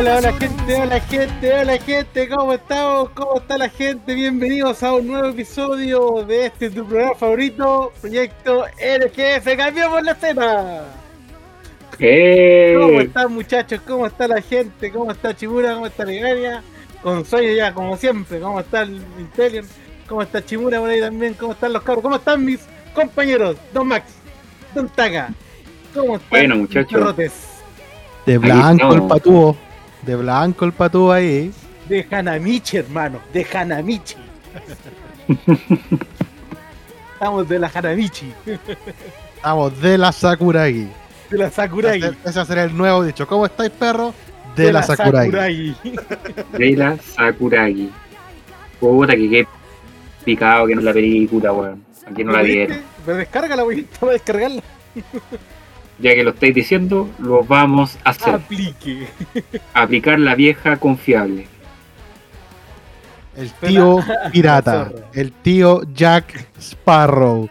Hola, hola gente, hola gente, hola gente, ¿cómo estamos? ¿Cómo está la gente? Bienvenidos a un nuevo episodio de este tu programa favorito, Proyecto RGF, cambiamos la escena. ¡Eh! ¿Cómo están muchachos? ¿Cómo está la gente? ¿Cómo está Chimura? ¿Cómo está Legaria? Con sueño ya, como siempre. ¿Cómo está el Interior? ¿Cómo está Chimura por ahí también? ¿Cómo están los cabros? ¿Cómo están mis compañeros? Don Max, Don Taka. ¿Cómo están Bueno, muchachos. De blanco el patúo. De blanco el patúo ahí. De Hanamichi, hermano. De Hanamichi. Estamos de la Hanamichi. Estamos de la Sakuragi. De la Sakurai. Ese ese será el nuevo dicho. ¿Cómo estáis, perro? De, la, Sakuragi. De la Sakuragi. Puta que qué picado que no es la película, weón. Aquí no la ¿Viste? dieron. Pero descárgala, voy a descargarla. Ya que lo estáis diciendo, lo vamos a hacer. Aplique. Aplicar la vieja confiable. El tío pirata. El tío Jack Sparrow.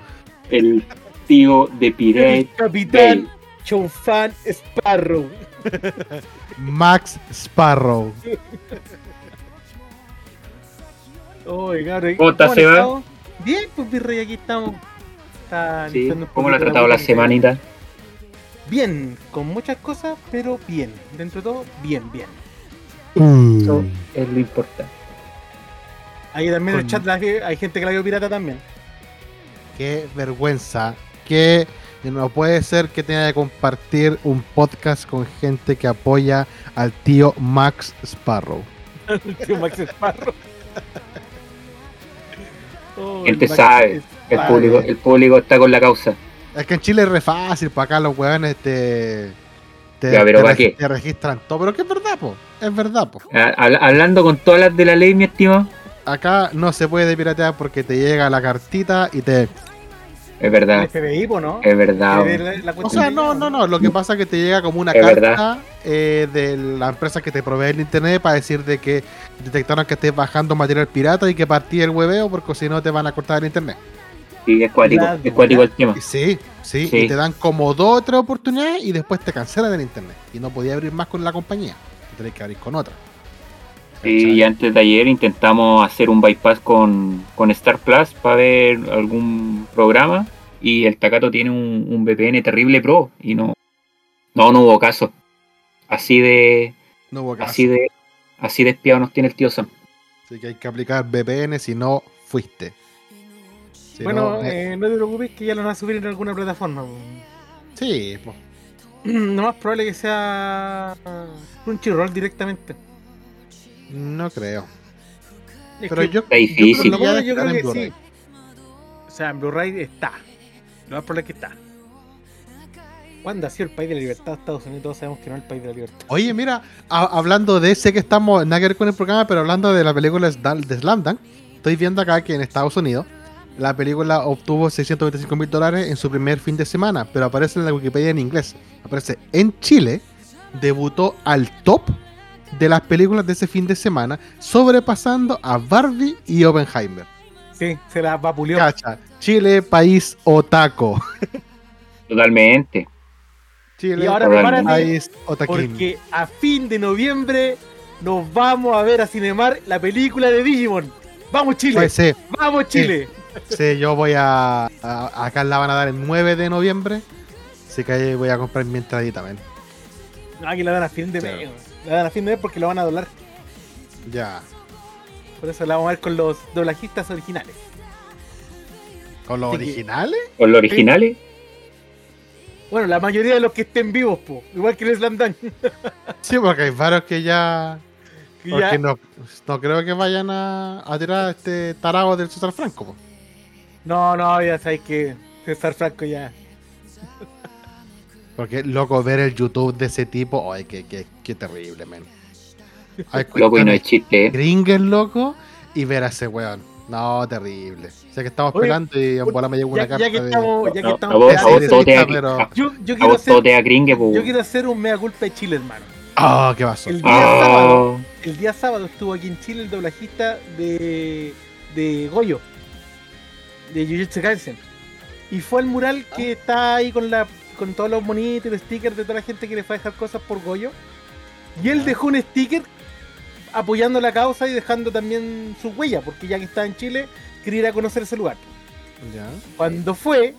El tío de El Pirate capitán Bay. Chonfan Sparrow. Max Sparrow. Oye, cabrón. ¿Cómo está, han Seba? Bien, pues Virrey, aquí estamos. ¿Cómo lo ha tratado la semanita? Bien, con muchas cosas, pero bien. Dentro de todo, bien, bien. Mm. Eso es lo importante. Ahí también en el chat hay gente que la vio pirata también. Qué vergüenza. Que no puede ser que tenga que compartir un podcast con gente que apoya al tío Max Sparrow. El tío Max Sparrow. Oh, Gente el Max sabe. El público, el público está con la causa. Es que en Chile es re fácil, para acá los hueones te. Te, Ya, pero te ¿para reg- qué? te registran todo, pero que es verdad, po. Es verdad, po. Hab- Hablando con todas las de la ley, mi estimado. Acá no se puede piratear porque te llega la cartita y te. Es El verdad. FBI, po, ¿no? Es verdad. La- la O sea, no, no, no. Lo que pasa es que te llega como una Es carta eh, de la empresa que te provee el internet para decir de que detectaron que estés bajando material pirata y que partí el hueveo porque si no te van a cortar el internet. Sí, es cuático. Es cuático el tema. Y sí, sí, Sí. y te dan como dos o tres oportunidades y después te cancelan el internet. Y no podía abrir más con la compañía. Tenés que abrir con otra. Sí, y antes de ayer intentamos hacer un bypass con, con Star Plus para ver algún programa y el Takato tiene un, un VPN terrible pro y no, no, no hubo caso. Así de, No hubo caso. así de, así de espiado nos tiene el tío Sam. Así que hay que aplicar VPN si no fuiste. Si Bueno, no, eh, eh, no te preocupes que ya lo van a subir en alguna plataforma. sí, po. Lo más probable que sea Crunchyroll directamente. no creo. Es Pero que yo, Está difícil. yo lo creo yo creo que Blu-ray. sí. O sea, en Blu-ray está. Lo más probable es que está. ¿Cuándo ha sido el país de la libertad? Estados Unidos todos sabemos que no es el país de la libertad. Oye, mira, a- hablando de sé que estamos, nada que ver con el programa, pero hablando de la película de Slamdunk, estoy viendo acá que en Estados Unidos la película obtuvo 625 mil dólares en su primer fin de semana, pero aparece en la Wikipedia en inglés. Aparece en Chile, debutó al top de las películas de ese fin de semana, sobrepasando a Barbie y Oppenheimer. Sí, se la vapuleó. Cacha, Chile, país otaco. Totalmente. Chile, Y ahora país otaquín. Porque a fin de noviembre nos vamos a ver a Cinemar la película de Digimon. ¡Vamos Chile! Pues sí, ¡Vamos Chile! Sí, yo voy a, a- Acá la van a dar el 9 de noviembre. Así que ahí voy a comprar mi entradita. No, aquí la dan a fin de mes. La dan a fin de mes porque lo van a doblar. Ya. Por eso la vamos a ver con los doblajistas originales. ¿Con los Así que- originales? Con los originales, Bueno, la mayoría de los que estén vivos, po. igual que el Slam Dunk. Sí, porque hay varios que ya. que Porque ya- no, no creo que vayan a, a tirar a este tarado del César Franco. po. No, no, ya sabéis que César Franco ya. Porque, loco, ver el YouTube de ese tipo. Ay, qué, qué, qué terrible, men. Loco, y no es chiste. ¿eh? loco. Y ver a ese weón. No, terrible. O sea que estamos Oye, pelando y en bola me llegó Ya, una carta ya que de. estamos, ya que estamos yo, yo a quiero hacer, gringue, yo quiero hacer un mea culpa de Chile, hermano. Ah, qué pasó. El día sábado, Ah, el día sábado estuvo aquí en Chile el doblajista de, de Goyo, de Jujutsu Kaisen. Y fue al mural Ah. que está ahí con la con todos los monitos y los stickers de toda la gente que le fue a dejar cosas por Goyo. Y él dejó un sticker apoyando la causa y dejando también su huella, porque ya que estaba en Chile, quería ir a conocer ese lugar. Ya. Cuando fue,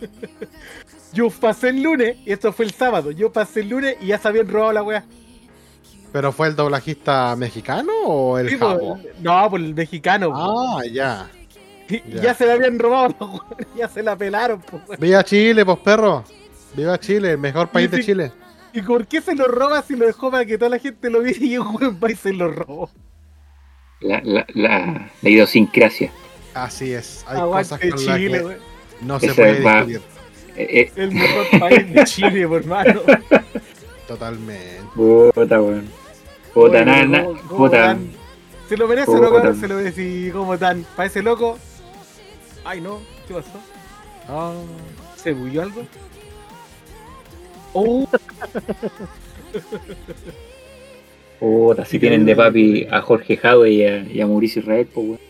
yo pasé el lunes, y esto fue el sábado, yo pasé el lunes y ya se habían robado la weá. ¿Pero fue el doblajista mexicano o el Sí, pues, no, por el mexicano. Ah, ya. Ya. ya. se la habían robado, los weones, ya se la pelaron. pues. Viva Chile, pues perro. Viva Chile, el mejor país de. Chile. ¿Y por qué se lo roba si lo dejó para que toda la gente lo viera y un buen país se lo robó? La, la, la, la idiosincrasia. Así es. Hay Aguante cosas con Chile, que weón. no se puede discutir. Eh, eh, El mejor país de Chile, por hermano. Totalmente. puta, weón. Puta, nada, ¿cómo- nada. cómo Puta. tan- ¿Se lo merece o Puta. no, cabrón? Se lo merece. ¿Y ¿Cómo tan? ¿Parece loco? Ay, no. ¿Qué pasó? Ah, ¿Se bulló algo? Oh, Puta, si tienen de papi a Jorge Jadwe y a, y a Mauricio Israel, pues, weón.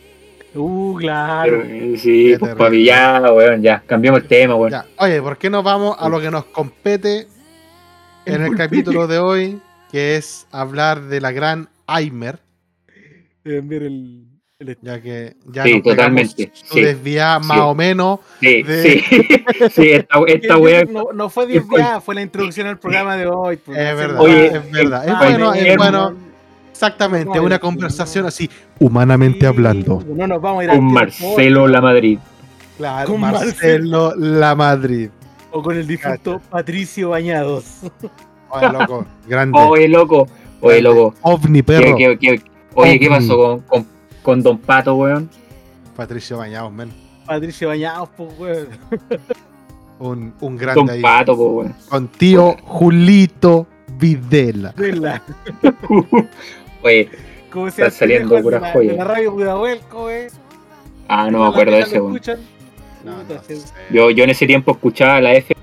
uh, claro. eh, sí, pues papi, ya, weón, ya. Cambiamos el tema, weón. ya. Oye, ¿por qué no vamos a lo que nos compete en el capítulo de hoy? Que es hablar de la gran Aimer. Deben ver el, el Ya que ya Sí, totalmente, sí, desviada más sí. o menos. Sí, de- sí. sí, esta, esta weá. no, no fue desviada, fue la introducción al programa de hoy. pues, Es verdad, Oye, es verdad. Es Ah, bueno, es eh, bueno. Exactamente, una no, conversación así, humanamente Sí, hablando. No nos vamos a ir al Con Marcelo La Madrid. Claro, Con Marcelo La Madrid. O con el difunto Patricio Bañados. Oye, loco, grande. Oye, loco. Oye, loco. OVNI, ¿Qué- perro. qué- qué- oye, ¿qué pasó con, con, con Don Pato, weón? Patricio Bañados, men. Patricio Bañados, pues, weón. Un, un grande Don ahí. Pato, po, weón. Con tío Julito Videla. De la, Oye, ¿Cómo se llama? Están saliendo De puras la- joyas. De la radio Pudahuelco, eh. ah, no me acuerdo de ese, ¿Lo weón. escuchan? No, no. Yo, yo en ese tiempo escuchaba la FM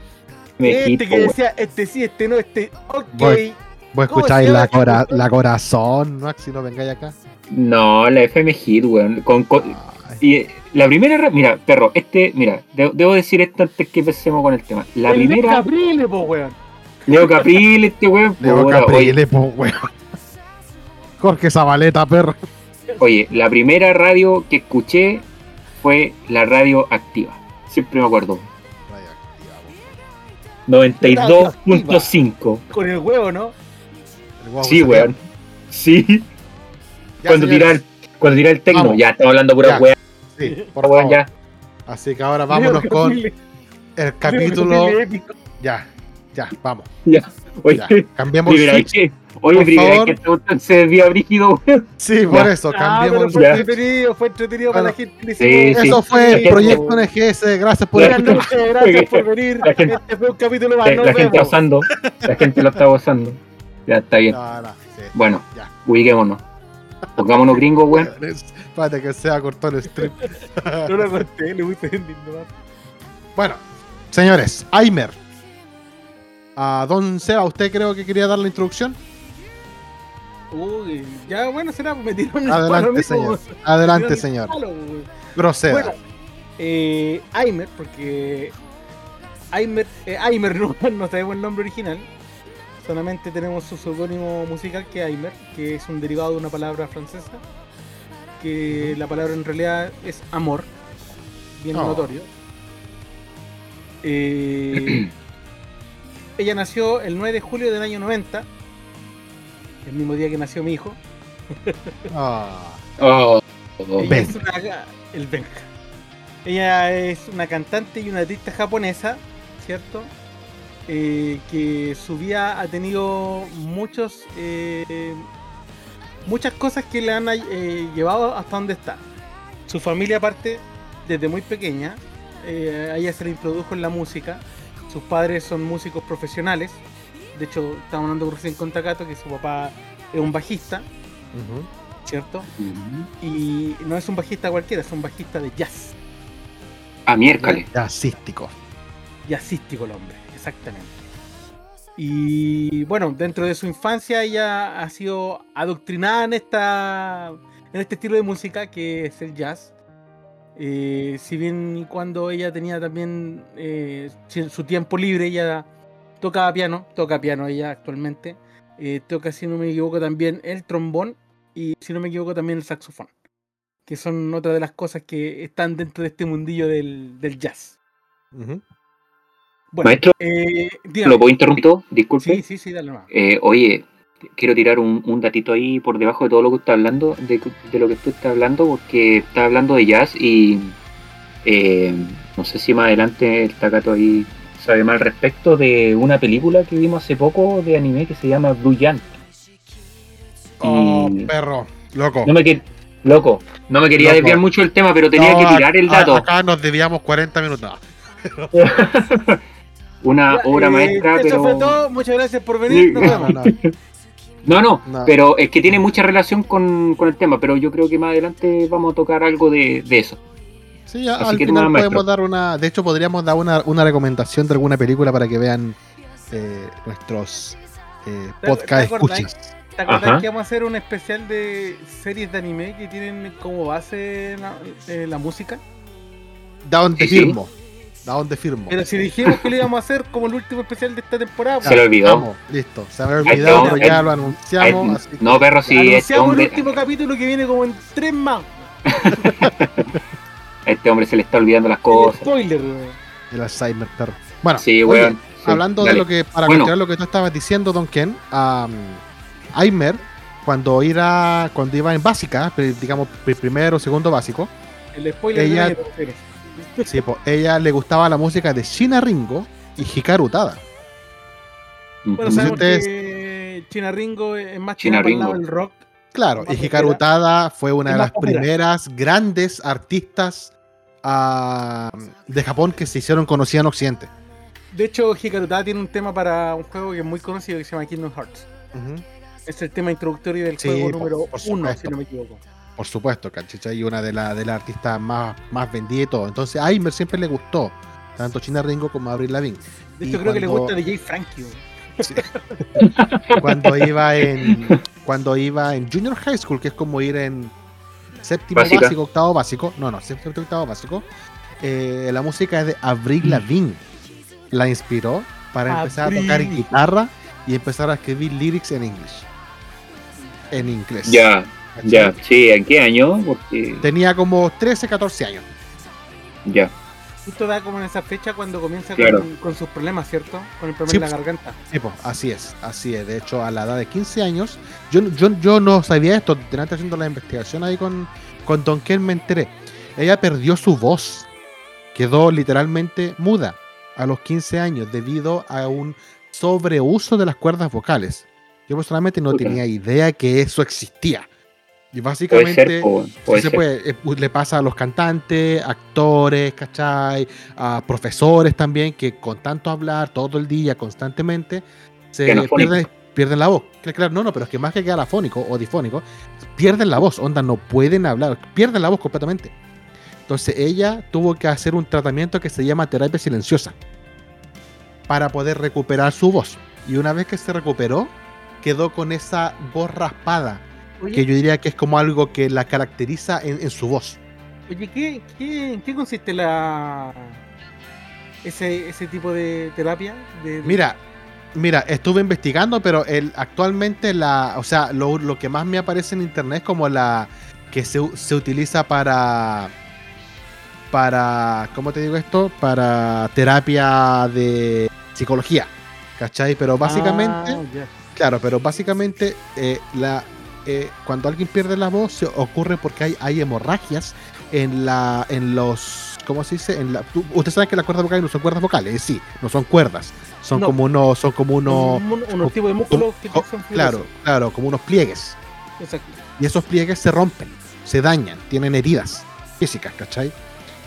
Este que weón. decía, este sí, este no, este, ok. Voy. Vos ¿Cómo escucháis se la, llama? cora- la corazón, ¿no? Si no vengáis acá. No, la FM Hit, weón. Con, y la primera, ra- mira, perro, este, mira, de- debo decir esto antes que empecemos con el tema. La El Leo primera, Caprile, po, weón. Leo Capril, este weón, Leo Caprile, po, weón. Jorge Zabaleta, perro. oye, la primera radio que escuché fue la radio activa. Siempre me acuerdo. 92.5. Con el huevo, ¿no? El Sí, weón. Sí, cuando tira el, cuando tira el tecno, Vamos. ya estamos hablando pura Ya. weón, Sí, por favor. ya. Así que ahora vámonos Leo con el capítulo. Ya, ya, vamos. Oye, Ya. Cambiamos vez switch. que, oye, Por primera vez favor. que este se desvía brígido, weón. Sí, por Ya. eso, Ah, cambiamos fue Ya. entretenido, fue entretenido para la gente. Sí, sí. Eso fue el Ya. proyecto NGS. Gracias por Ya. Buenas escuchar. noches, gracias por venir. La gente- Este fue un capítulo más. La, gente gozando, la gente lo está gozando. Ya está bien. No, no, sí. Bueno, Ya. ubiquémonos. Pongámonos gringos, weón. Espérate que sea cortó el stream. No lo corté, le puse en nomás. Bueno, señores, Aimer. A Don Seba, ¿usted creo que quería dar la introducción? Uy, ya bueno, será, pues me tiró un Adelante, palo señor. mismo, Adelante, señor. palo. Proceda. Bueno, eh, Aimer, porque Aimer, eh, Aimer no, no sabemos el nombre original. Solamente tenemos su seudónimo musical que es Aimer, que es un derivado de una palabra francesa. Que la palabra en realidad es amor, bien Oh. notorio. Eh, ella nació el 9 de julio del año 90, el mismo día que nació mi hijo. Ah, Oh, Ella Ben. es una, el Benja. Ella es una cantante y una artista japonesa, ¿cierto? Eh, que su vida ha tenido muchos eh, muchas cosas que le han eh, llevado hasta donde está. Su familia aparte desde muy pequeña, eh, a ella se le introdujo en la música. Sus padres son músicos profesionales. De hecho, estamos hablando recién con Takato que su papá es un bajista. ¿cierto? Y no es un bajista cualquiera, es un bajista de jazz. A miércoles. Jazzístico. Jazzístico el hombre, exactamente. Y bueno, dentro de su infancia ella ha sido adoctrinada en esta en este estilo de música que es el jazz. Eh, si bien cuando ella tenía también eh, su tiempo libre, ella tocaba piano, toca piano ella actualmente. eh, toca, si no me equivoco, también el trombón y, si no me equivoco, también el saxofón. Que son otra de las cosas que están dentro de este mundillo del, del jazz. Ujú. Bueno, Maestro, eh. ¿Lo puedo interrumpir? Disculpe. Sí, sí, sí, dale nomás. Eh, oye, quiero tirar un, un datito ahí por debajo de todo lo que está hablando, de, de lo que tú estás hablando, porque estás hablando de jazz y eh, no sé si más adelante el Takato ahí sabe más al respecto de una película que vimos hace poco de anime que se llama Blue Giant. Oh, Y- perro, loco. No me Loco, no me quería Loco. desviar mucho el tema, pero tenía No, que tirar el a- dato. Acá nos debíamos 40 minutos. Una Ya, obra eh, maestra, Eso pero... fue todo. Muchas gracias por venir. Sí. No, vemos. no. No, no, No. pero es que tiene mucha relación con, con el tema, pero yo creo que más adelante vamos a tocar algo de, de eso. Sí, a- Así al que final podemos maestro. dar una. De hecho, podríamos dar una, una recomendación de alguna película para que vean eh, nuestros eh, ¿Te- podcast acordás? escuchas. ¿Te acuerdas Ajá. que vamos a hacer un especial de series de anime que tienen como base la, eh, la música? Da donde Sí, sí. Da donde firmo. Pero si dijimos que lo íbamos a hacer como el último especial de esta temporada, Se lo olvidó. Vamos, listo. Se me había olvidado, pero ya lo anunciamos. Así no, perro, sí, este anunciamos hombre, el último capítulo que viene como en tres más. a este hombre se le está olvidando las El cosas. spoiler, weón. El Alzheimer, perro. Bueno, Sí, oye, weón. sí, hablando de dale. lo que, para Bueno. continuar lo que tú estabas diciendo, Don Ken, um, Aimer, cuando iba, cuando iba en básica, digamos pri- primero o segundo básico, El spoiler Ella- de sí, po, ella le gustaba la música de Shina Ringo y Hikaru Tada. Bueno, si sabemos ustedes- que China Ringo es más China el Ringo. del rock. Claro, y Hikaru. Tada fue una de las primeras grandes artistas ah, de Japón que se hicieron conocidas en Occidente. De hecho, Hikaru Tada tiene un tema para un juego que es muy conocido que se llama Kingdom Hearts. Es el tema introductorio del Sí, juego por- número por uno, supuesto. si no me equivoco. Por supuesto, ¿cachai? Y una de las de las artistas más, más vendidas y todo. Entonces a Aimer siempre le gustó, tanto China Ringo como Avril Lavigne. De Y hecho, creo que le gusta DJ Frankie. weón. Cuando iba en cuando iba en Junior High School, que es como ir en séptimo Básica. básico, octavo básico. No, no, séptimo, octavo básico. eh, la música es de Avril Lavigne. La inspiró para empezar a tocar guitarra y empezar a escribir lyrics en inglés. En inglés. Ya. Ya, sí, ¿en qué año? Porque, Tenía como 13, 14 años. ya, Justo da como en esa fecha cuando comienza Claro. con, con sus problemas, ¿cierto? Con el problema Sí, de la pues. garganta. Sí, po, así es, así es. De hecho, a la edad de 15 años, yo, yo, yo no sabía esto, delante haciendo la investigación ahí con, con Don Ken me enteré. Ella perdió su voz, quedó literalmente muda a los 15 años debido a un sobreuso de las cuerdas vocales. Yo personalmente no tenía idea que eso existía. Y puede básicamente... ser, po, Sí puede se ser. puede, eh, le pasa a los cantantes, actores, ¿cachai? A profesores también que con tanto hablar todo el día, constantemente, se pierden, pierden la voz. Claro, claro, no, no, pero es que más que quedar afónico o difónico, pierden la voz, onda, no pueden hablar, pierden la voz completamente. Entonces ella tuvo que hacer un tratamiento que se llama terapia silenciosa para poder recuperar su voz. Y una vez que se recuperó, quedó con esa voz raspada Oye, que yo diría que es como algo que la caracteriza en, en su voz. oye ¿qué, qué, en qué consiste la ese, ese tipo de terapia? De, de- Mira, mira, estuve investigando, pero el, actualmente la, o sea, lo, lo que más me aparece en internet como la que se, se utiliza para para, ¿cómo te digo esto? Para terapia de psicología, ¿cachai? Pero básicamente, Ah, claro, pero básicamente eh, la, eh, cuando alguien pierde la voz se ocurre porque hay, hay hemorragias en la en los ¿cómo se dice? En la, ustedes saben que las cuerdas vocales no son cuerdas vocales, sí, no son cuerdas, son No. como unos son como unos Un- unos tipos de músculos que son claro, claro, como unos pliegues Exacto. y esos pliegues se rompen, se dañan, tienen heridas físicas, ¿cachai?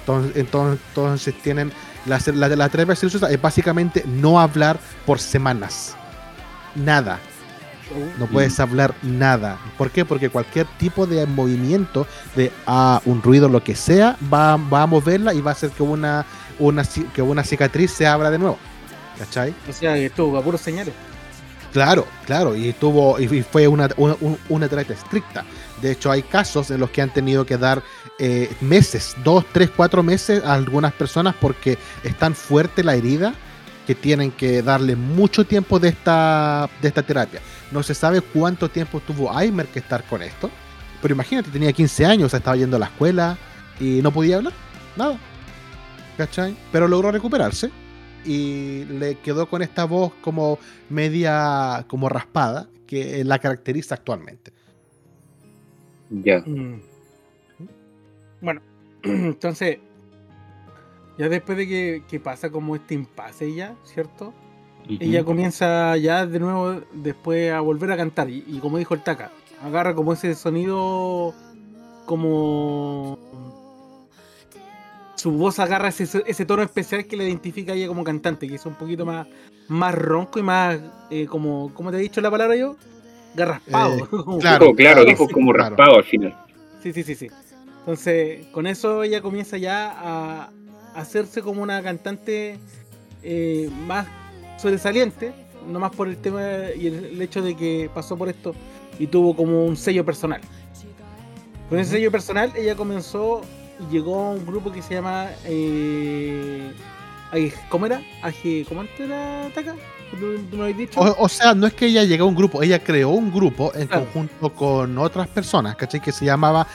Entonces, entonces, entonces tienen la, la, la terapia silenciosa es básicamente no hablar por semanas, nada, no puedes hablar nada. ¿Por qué? Porque cualquier tipo de movimiento, de ah, un ruido, lo que sea, va, va a moverla y va a hacer que una, una, que una cicatriz se abra de nuevo. ¿Cachai? O sea, estuvo a puros señales. Claro, claro, y tuvo y fue una, una, un- una terapia estricta. De hecho, hay casos en los que han tenido que dar eh, meses, dos, tres, cuatro meses a algunas personas porque es tan fuerte la herida que tienen que darle mucho tiempo de esta, de esta terapia. No se sabe cuánto tiempo tuvo Aimer que estar con esto. Pero imagínate, tenía 15 años, o sea, estaba yendo a la escuela y no podía hablar. Nada. ¿Cachai? Pero logró recuperarse y le quedó con esta voz como media, como raspada, que la caracteriza actualmente. Ya. Mm. Bueno, entonces, ya después de que, que pasa como este impasse ya, ¿cierto? Ella comienza ya de nuevo después a volver a cantar y, y como dijo el Taka, agarra como ese sonido como su voz agarra ese, ese tono especial que le identifica a ella como cantante, que es un poquito más, más ronco y más eh, como, ¿cómo te he dicho la palabra yo? Garraspado. Eh, claro. Claro, dijo como claro. raspado al final. Sí, sí, sí, sí. Entonces, con eso ella comienza ya a hacerse como una cantante eh, más sobresaliente, no más por el tema y el, hecho de que pasó por esto y tuvo como un sello personal. Con ese sello personal ella comenzó y llegó a un grupo que se llama... Eh, ¿Cómo era? ¿Cómo antes era Taka? ¿Tú, tú me dicho? O, o sea, no es que ella llegó a un grupo, ella creó un grupo en Claro. conjunto con otras personas, ¿cachai? Que se llamaba,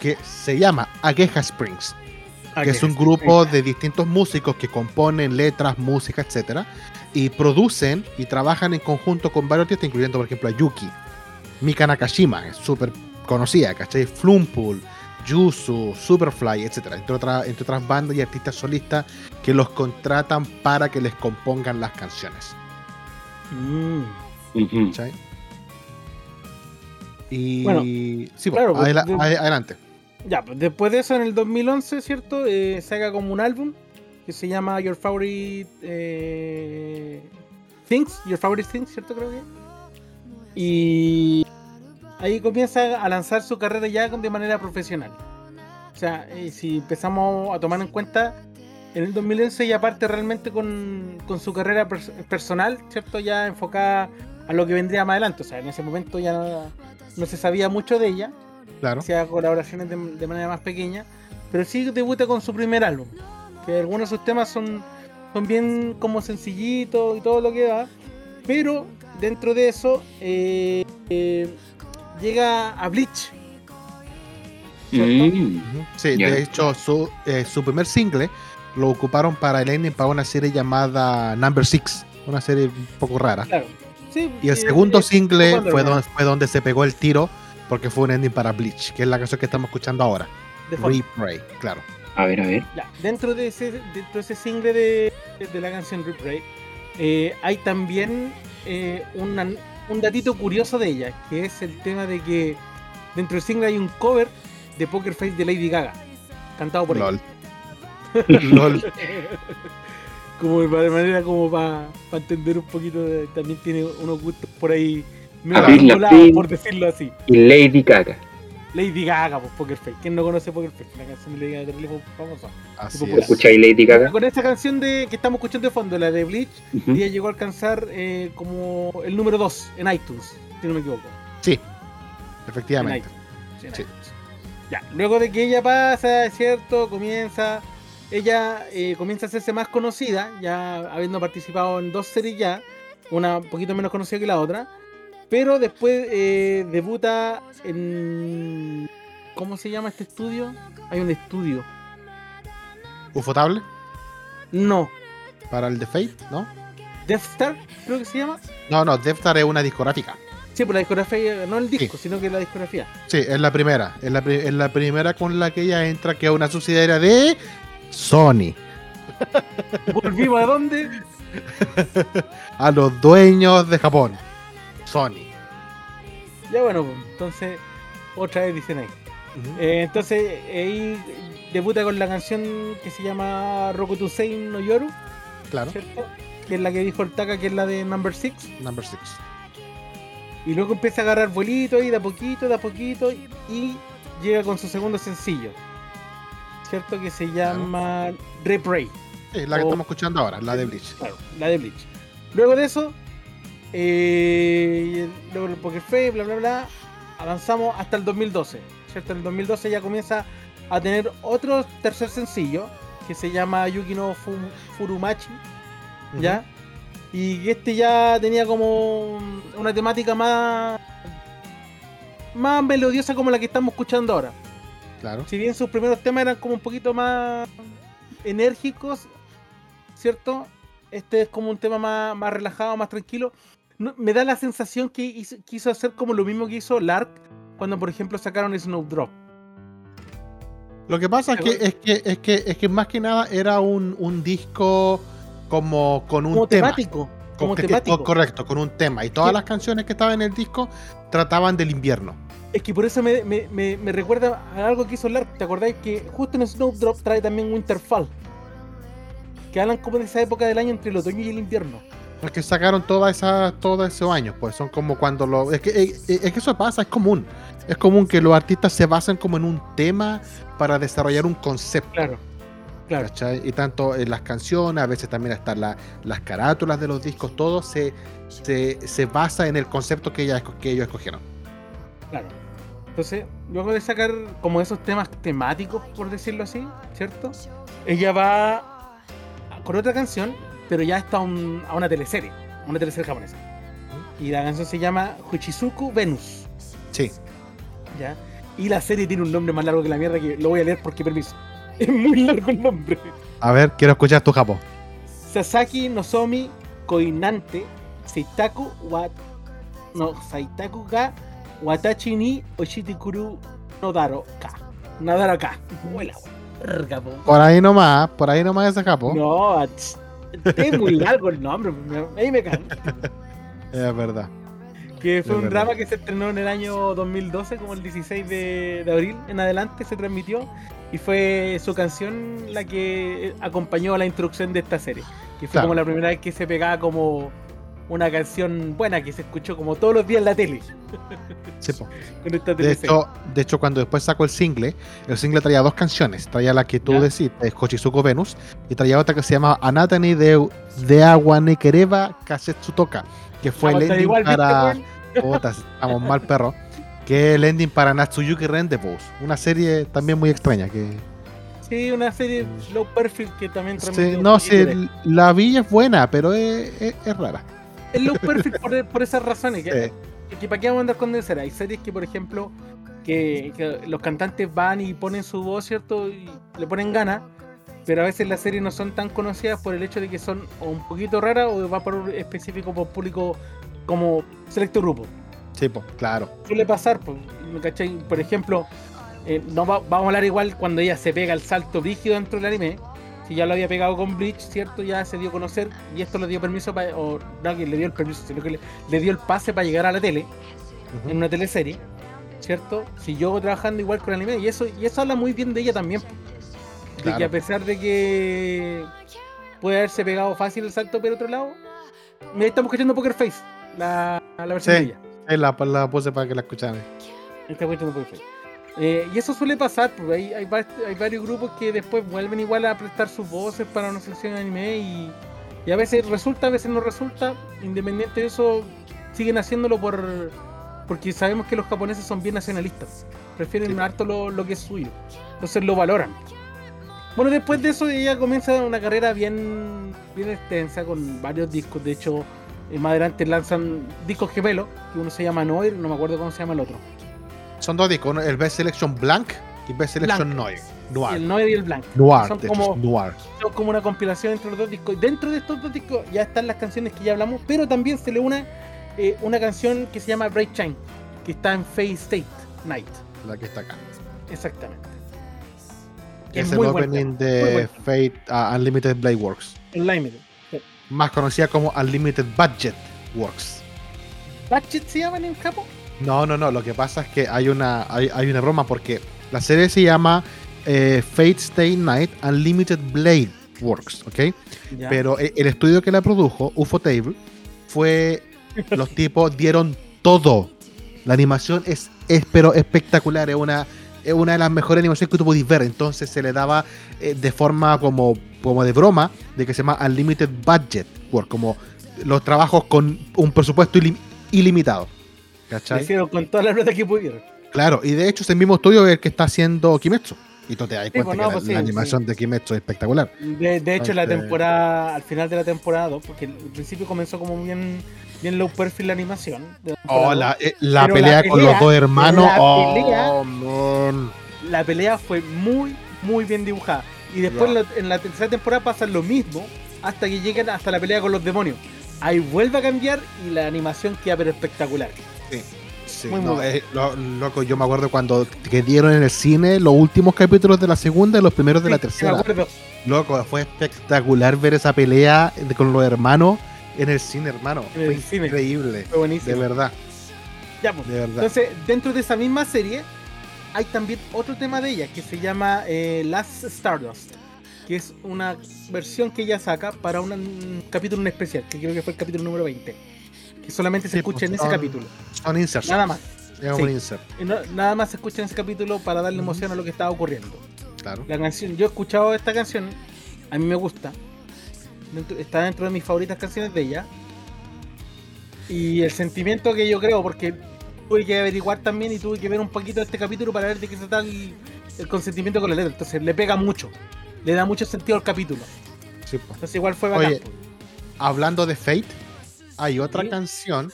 que se llama Agueja Springs, que es un grupo de distintos músicos que componen letras, música, etcétera, y producen y trabajan en conjunto con varios artistas, incluyendo, por ejemplo, a Yuki, Mika Nakashima, es súper conocida, ¿cachai? Flumpool, Yusu, Superfly, etcétera, entre, otra- entre otras bandas y artistas solistas que los contratan para que les compongan las canciones. Mm. ¿cachai? Y Bueno, sí, claro, pues, adela- pues, de- ade- adelante. Ya, pues después de eso, en el 2011, ¿cierto? Eh, saca como un álbum que se llama Your Favorite eh, Things, Your Favorite Things, ¿cierto? Creo que. Y ahí comienza a lanzar su carrera ya de manera profesional. O sea, eh, si empezamos a tomar en cuenta, en el 2011 ya parte realmente con, con su carrera pers- personal, ¿cierto? Ya enfocada a lo que vendría más adelante. O sea, en ese momento ya no, no se sabía mucho de ella Claro. hacía colaboraciones de, de manera más pequeña, pero sí debuta con su primer álbum, que algunos de sus temas son, son bien como sencillitos y todo lo que va, pero dentro de eso eh, eh, llega a Bleach, Mm. Sí, Ya. de hecho, su, eh, su primer single lo ocuparon para el ending para una serie llamada Number Six, una serie un poco rara. claro. Sí, Y el segundo single fue donde, fue donde se pegó el tiro, porque fue un ending para Bleach, que es la canción que estamos escuchando ahora. Replay, claro. A ver, a ver. Ya, dentro de ese, dentro de ese single de, de la canción Replay, eh, hay también eh, una- un datito curioso de ella, que es el tema de que dentro del single hay un cover de Poker Face de Lady Gaga, cantado por ella. LOL. LOL. como de manera como para entender un poquito, de- también tiene unos gustos por ahí Avril por decirlo así. Y Lady Gaga. Lady Gaga, pues Poker Face. ¿Quién no conoce Poker Face? La canción de Lady Gaga de famosa. Así es. ¿Escucháis Lady Gaga? Con esa canción de que estamos escuchando de fondo, la de Bleach, Ujú. ella llegó a alcanzar eh, como el número 2 en iTunes, si no me equivoco. Sí, En efectivamente. iTunes. Sí, en Sí. iTunes. Ya, luego de que ella pasa, es cierto, comienza, ella eh, comienza a hacerse más conocida, ya habiendo participado en dos series ya, una un poquito menos conocida que la otra, pero después eh, debuta en... ¿Cómo se llama este estudio? Hay un estudio. Ufotable No, para el The Fate, ¿no? Death Star, creo que se llama. No, no, Death Star es una discográfica. Sí, por la discografía, no el disco, sino que la discografía. Sí, es la primera. Es la, pri- es la primera con la que ella entra, que es una subsidiaria de Sony. ¿Volvimos a dónde? A los dueños de Japón. Sony. Ya bueno, pues, entonces, otra vez dicen ahí. Eh, entonces, ahí debuta con la canción que se llama Rokutusei no Yoru, claro, ¿cierto? Que es la que dijo el Taka, que es la de Number 6. number six. Y luego empieza a agarrar vuelito ahí de a poquito, de a poquito, y llega con su segundo sencillo, ¿cierto? Que se llama Repray. Sí, la que estamos escuchando ahora, la de Bleach. Claro, la de Bleach. Luego de eso, eh, luego el Poker Face, bla, bla, bla, avanzamos hasta el 2012. ¿cierto? En el 2012 ya comienza a tener otro tercer sencillo que se llama Yuki no Fu- Furumachi. ¿ya? Y este ya tenía como una temática más más melodiosa como la que estamos escuchando ahora. Claro. Si bien sus primeros temas eran como un poquito más enérgicos, ¿cierto? Este es como un tema más, más relajado, más tranquilo. No- me da la sensación que hizo- quiso hacer como lo mismo que hizo Lark cuando, por ejemplo, sacaron Snowdrop. Lo que pasa es que, es que, es que, es que más que nada era un, un disco como con un Como tema. temático. Como Con- que- temático. correcto, con un tema. Y todas las canciones que estaban en el disco trataban del invierno. Es que por eso me, me- me- me recuerda a algo que hizo Lark. ¿Te acordáis que justo en Snowdrop trae también Winterfall? Que hablan como de esa época del año entre el otoño y el invierno. Porque sacaron todas esas, todos esos años, pues son como cuando lo. Es que, es, es que eso pasa, es común. Es común que los artistas se basen como en un tema para desarrollar un concepto. Claro. Claro. ¿cachai? Y tanto en las canciones, a veces también están la- las carátulas de los discos, todo se, se, se basa en el concepto que, ella, que ellos escogieron. Claro. Entonces, luego de sacar como esos temas temáticos, por decirlo así, ¿cierto? Ella va con otra canción, pero ya está a, un- a una teleserie, una teleserie japonesa. Y la canción se llama Huchizuku Venus, Sí. ¿ya? Y la serie tiene un nombre más largo que la mierda que lo voy a leer porque permiso. Es muy largo el nombre. A ver, quiero escuchar tu japo. Sasaki Nozomi Koinante Seitaku wa no Saitaku ga Watachi ni Oshitikuru no Daro ka. Nadaro ka. Por ahí nomás, por ahí nomás ese japo. No, es muy largo el nombre. me- Ahí me cago. Es verdad. Que fue Es un verdad. drama que se estrenó en el año 2012, como el 16 de, de abril en adelante se transmitió. Y fue su canción la que acompañó a la introducción de esta serie. Que fue Claro. como la primera vez que se pegaba como una canción buena que se escuchó como todos los días en la tele. Sí, De hecho, de hecho, cuando después sacó el single, el single traía dos canciones. Traía la que tú Ya. decís, es Kochizuko Venus, y traía otra que se llama Anatani de, de Aguanekereba Kasetsutoka, que fue el ending igual, ¿viste, para. Puta, estamos mal, perro. Que es el ending para Natsuyuki Rendezvous. Una serie también muy extraña. que Sí, una serie low perfil que también sí, No, sí, la villa es buena, pero es, es- es rara. Es low perfil por, por esas razones. Que, Sí. que para qué vamos a andar con tercera. Hay series que, por ejemplo, que, que los cantantes van y ponen su voz, ¿cierto? Y le ponen ganas. Pero a veces las series no son tan conocidas por el hecho de que son o un poquito raras o va por un específico por público como selecto grupo. Sí, pues, claro. Suele pasar, pues, ¿me cachai? Por ejemplo, eh, no va- vamos a hablar igual cuando ella se pega el salto rígido dentro del anime. Si ya lo había pegado con Bleach, ¿cierto? Ya se dio a conocer y esto le dio permiso para. O no, que le dio el permiso, sino que le, le dio el pase para llegar a la tele, en una teleserie, ¿cierto? Siguió trabajando igual con anime y eso, y eso habla muy bien de ella también. De Claro. que a pesar de que puede haberse pegado fácil el salto por otro lado, me estamos escuchando Poker Face, la, la versión Sí. de ella. Ahí la, la puse para que la escucharan. Cuestión no puede ser. Eh, y eso suele pasar, porque hay, hay, va- hay varios grupos que después vuelven igual a prestar sus voces para una sección de anime y, y a veces resulta, a veces no resulta. Independiente de eso, siguen haciéndolo por porque sabemos que los japoneses son bien nacionalistas. Prefieren Sí. harto lo, lo que es suyo. Entonces lo valoran. Bueno, después de eso ella comienza una carrera bien, bien extensa con varios discos. De hecho, eh, más adelante lanzan discos gemelos, que uno se llama Noir, no me acuerdo cómo se llama el otro. Son dos discos, el Best Selection Blank y Best Selection Blank. Noir. Noir. El Noir y el Blanc. Noir, son de como- Noir. Son como una compilación entre los dos discos. Y dentro de estos dos discos ya están las canciones que ya hablamos, pero también se le une eh, una canción que se llama Bright Shine, que está en Fate State Night. La que está acá. Exactamente. Que Es es el opening de Fate uh, Unlimited Blade Works. El Limited. Más conocida como Unlimited Budget Works. ¿Batchet se llaman en Japón? No, no, no. Lo que pasa es que hay una, hay, hay una broma porque la serie se llama eh, Fate Stay Night Unlimited Blade Works, ¿ok? Ya. Pero eh, el estudio que la produjo, UFO Table, fue. Los tipos dieron todo. La animación es, es pero espectacular. Es una, es una de las mejores animaciones que tú podéis ver. Entonces se le daba eh, de forma como, como de broma, de que se llama Unlimited Budget Work, como los trabajos con un presupuesto ilim- ilimitado. Lo ¿Cachai? hicieron con toda la plata que pudieron. Claro, y de hecho ese mismo estudio es el que está haciendo Kimetsu. Y tú te das Sí, cuenta pues, que la, pues, sí, la animación de Kimetsu es espectacular. De, de hecho, la temporada, al final de la temporada 2, porque al principio comenzó como bien, bien low perfil la animación. la Oh, la, eh, la pelea con los dos hermanos. la oh, pelea- man. la pelea fue muy, muy bien dibujada. Y después Ya. en la- en la tercera temporada pasa lo mismo hasta que llegan hasta la pelea con los demonios. Ahí vuelve a cambiar y la animación queda pero espectacular. Sí, Muy, no, muy eh, lo- loco, yo me acuerdo cuando que dieron en el cine los últimos capítulos de la segunda y los primeros de la Sí, me tercera. acuerdo. Loco, fue espectacular ver esa pelea de- con los hermanos en el cine, hermano. En fue el cine. increíble. Fue De buenísimo. verdad, Ya, pues. de verdad. Entonces, dentro de esa misma serie, hay también otro tema de ella que se llama eh, Last Stardust, que es una versión que ella saca para una- un capítulo en especial, que creo que fue el capítulo número 20, que solamente se escucha pues, en ese son- capítulo, Son inserts. nada más. Es sí. un insert, no- nada más se escucha en ese capítulo para darle emoción a lo que estaba ocurriendo. claro. La canción, yo he escuchado esta canción, a mí me gusta, está dentro de mis favoritas canciones de ella. Y el sentimiento que yo creo, porque tuve que averiguar también y tuve que ver un poquito de este capítulo para ver de qué se trata el, el consentimiento con la letra. Entonces le pega mucho, le da mucho sentido al capítulo. Sí, po. Entonces igual fue bacán. Oye, Hablando de Fate, hay otra Sí. canción.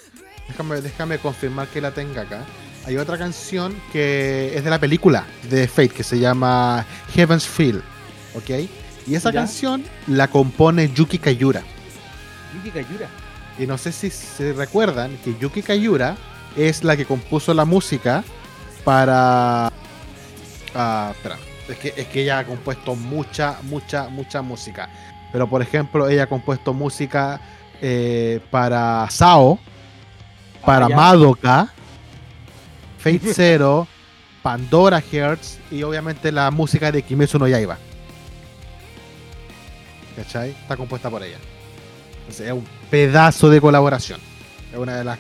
Déjame, déjame confirmar que la tenga acá. Hay otra canción que es de la película de Fate que se llama Heaven's Feel. ¿Ok? Y esa Ya. canción la compone Yuki Kayura. Yuki Kayura. Y no sé si se recuerdan que Yuki Kayura es la que compuso la música para. ah, espera, es que, es que ella ha compuesto mucha, mucha, mucha música. Pero por ejemplo, ella ha compuesto música eh, para Sao, para. Madoka, Fate Zero, Pandora Hearts y obviamente la música de Kimetsu no Yaiba. ¿Cachai? Está compuesta por ella. Entonces es un pedazo de colaboración. Es una de las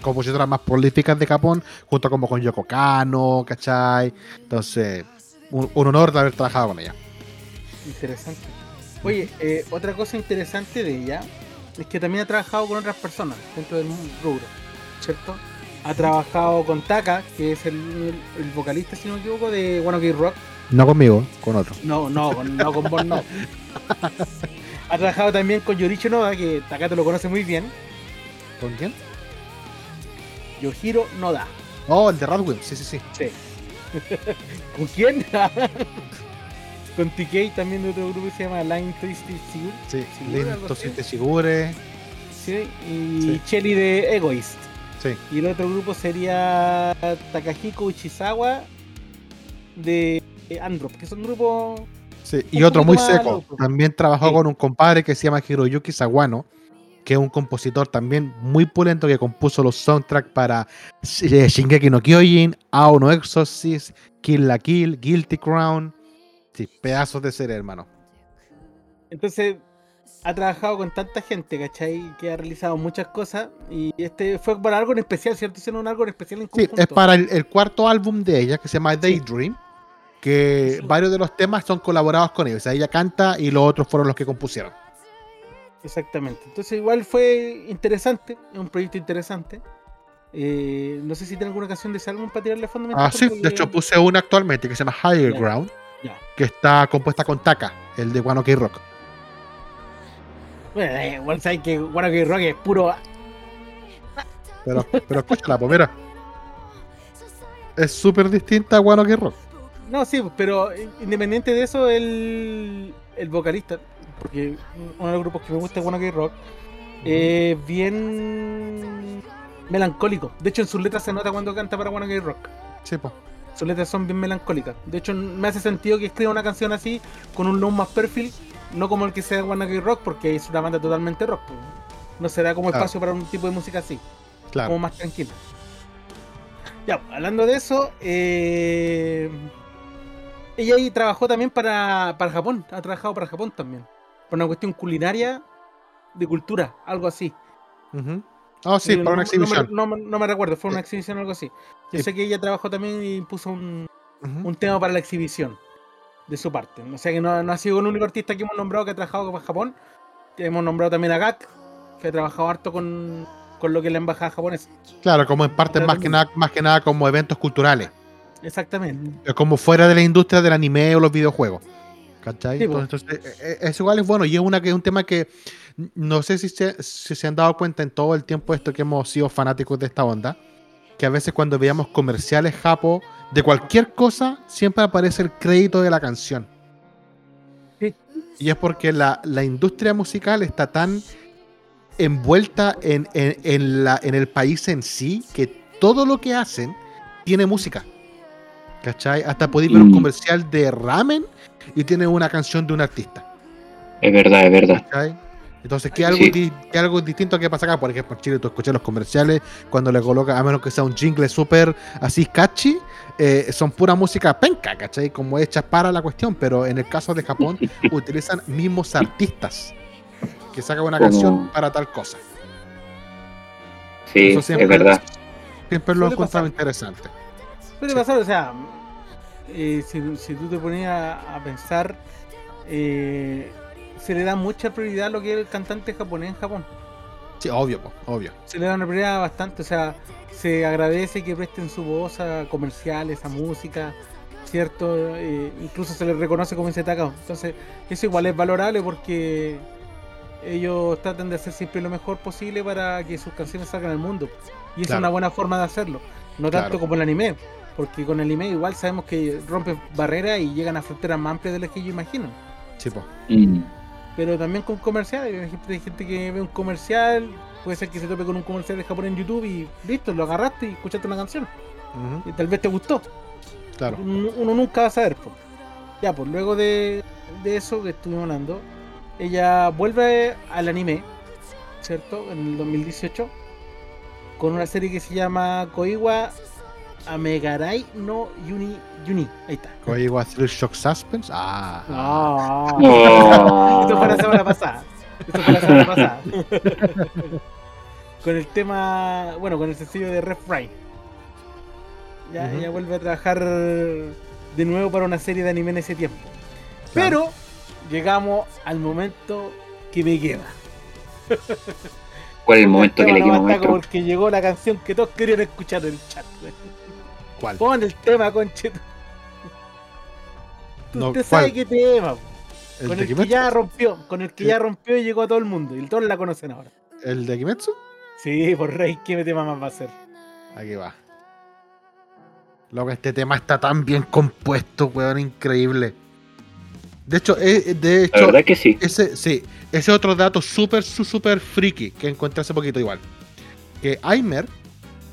compositoras más prolíficas de Japón, junto como con Yoko Kano, ¿cachai? Entonces, un, un honor de haber trabajado con ella. Interesante. Oye, eh, otra cosa interesante de ella es que también ha trabajado con otras personas dentro del rubro, ¿cierto? Ha trabajado con Taka, que es el, el vocalista, si no me equivoco, de One Ok Rock. No conmigo, con otro. No, no, no con vos no. Ha trabajado también con Yoricho Noda, que Takato lo conoce muy bien. ¿Con quién? Yohiro Noda. Oh, el de Radwimp, sí, sí, sí. Sí. ¿Con quién? con TK también de otro grupo que se llama Line Twisted Sigurd. Sí, así. Siete Sigure. Sí, y Sí. Chelly de Egoist. Sí. Y el otro grupo sería Takahiko Uchizawa de Androp, que son grupos. Sí, y Un otro muy seco. loco. También trabajó Sí. con un compadre que se llama Hiroyuki Sawano, que es un compositor también muy pulento que compuso los soundtracks para eh, Shingeki no Kyojin, Ao no Exorcist, Kill la Kill, Guilty Crown. Sí, pedazos de ser, hermano. Entonces, ha trabajado con tanta gente, ¿cachai? Que ha realizado muchas cosas. Y este fue para algo en especial, ¿cierto? Hicieron algo en especial en Sí, conjunto. es para el, el cuarto álbum de ella, que se llama Daydream, que Sí. varios de los temas son colaborados con ella. O sea, ella canta y los otros fueron los que compusieron. Exactamente. Entonces, igual fue interesante. Es un proyecto interesante. Eh, no sé si tiene alguna ocasión de ese álbum para tirarle a fondo. Ah, sí, de hecho puse una actualmente que se llama Higher. Ground, Que está compuesta con Taka, el de One Ok Rock. Bueno, eh, igual sabes que One Ok Rock es puro. Pero, pero escúchala, pues mira. Es súper distinta a One Ok Rock. No, sí, pero independiente de eso, el, el vocalista, porque uno de los grupos que me gusta es One Ok Rock, es bien melancólico. De hecho, en sus letras se nota cuando canta para One Ok Rock. Sí, pues. Sus letras son bien melancólicas. De hecho, me hace sentido que escriba una canción así, con un look más perfil, no como el que sea Ok Rock, porque es una banda totalmente rock. No será como espacio para un tipo de música así. como Claro. más tranquilo. Ya, hablando de eso, eh, ella ahí trabajó también para, para Japón, ha trabajado para Japón también, por una cuestión culinaria de cultura, algo así. Ujú. Oh, sí, para una no- no me- exhibición. No, me- no me recuerdo, fue una Sí. exhibición o algo así. Yo Sí. sé que ella trabajó también y puso un, un tema para la exhibición de su parte. O sea que no, no ha sido el único artista que hemos nombrado que ha trabajado para Japón. Que hemos nombrado también a Gak, que ha trabajado harto con, con lo que es la embajada japonesa. Claro, como en parte más que nada, más que nada como eventos culturales. Exactamente. Como fuera de la industria del anime o los videojuegos. ¿Cachai? Sí. Entonces, eh, eh, es igual es bueno y es una que es un tema que no sé si se, si se han dado cuenta en todo el tiempo esto que hemos sido fanáticos de esta onda, que a veces cuando veíamos comerciales japo de cualquier cosa, siempre aparece el crédito de la canción. Sí. Y es porque la, la industria musical está tan envuelta en, en- en la, en el país en sí que todo lo que hacen tiene música. ¿Cachai? Hasta podéis ver un Mm. comercial de ramen y tiene una canción de un artista. Es verdad, es verdad. ¿cachai? Entonces, ¿qué algo, Sí. di- qué algo distinto que pasa acá? Por ejemplo, en Chile tú escuchas los comerciales cuando le colocan, a menos que sea un jingle súper así catchy, eh, son pura música penca, ¿cachai? Como hechas para la cuestión, pero en el caso de Japón utilizan mismos artistas que sacan una Como- canción para tal cosa. Sí, Eso es siempre, verdad. siempre lo he encontrado interesante. Suele Sí. pasar, o sea, eh, si, si tú te ponías a pensar, eh, se le da mucha prioridad a lo que es el cantante japonés en Japón. Sí, obvio, po, obvio. Se le da una prioridad bastante, o sea, se agradece que presten su voz a comerciales, a música, ¿cierto? Eh, incluso se les reconoce como Isetaka. Entonces, eso igual es valorable porque ellos tratan de hacer siempre lo mejor posible para que sus canciones salgan al mundo. Y esa Claro. es una buena forma de hacerlo. No tanto Claro. como el anime, porque con el anime igual sabemos que rompen barreras y llegan a fronteras más amplias de las que ellos imaginan. Sí, po. Mm. Pero también con comerciales. Hay gente, hay gente que ve un comercial, puede ser que se tope con un comercial de Japón en YouTube y listo, lo agarraste y escuchaste una canción. Y tal vez te gustó. Claro. Uno, uno nunca va a saber. po. Ya, pues luego de, de eso que estuvimos hablando, ella vuelve al anime, ¿cierto? En el 2018, con una serie que se llama Koiwa Amegarai no Yuni Yuni. Ahí está. Koiwa Thrill Shock Suspense. Ah. Ah. Oh. Esto fue la semana pasada. Esto fue la semana pasada. con el tema, bueno, con el sencillo de Ref Rain. Ya, Ujú. ella vuelve a trabajar de nuevo para una serie de anime en ese tiempo. Claro. Pero llegamos al momento que me queda. ¿Cuál es el momento que le quema? Porque llegó la canción que todos querían escuchar en el chat. ¿Cuál? Pon el tema, concheto. Tú No, usted ¿cuál? sabe qué tema. ¿El con de el que ya rompió, con el que ya rompió y llegó a todo el mundo. Y todos la conocen ahora. ¿El de Kimetsu? Sí, por rey, ¿qué tema más va a ser? Aquí va. Loco, este tema está tan bien compuesto, weón, increíble. De hecho, eh, de La hecho, verdad que sí. ese, sí, ese otro dato súper, súper friki que encontré hace poquito igual. Que Aimer,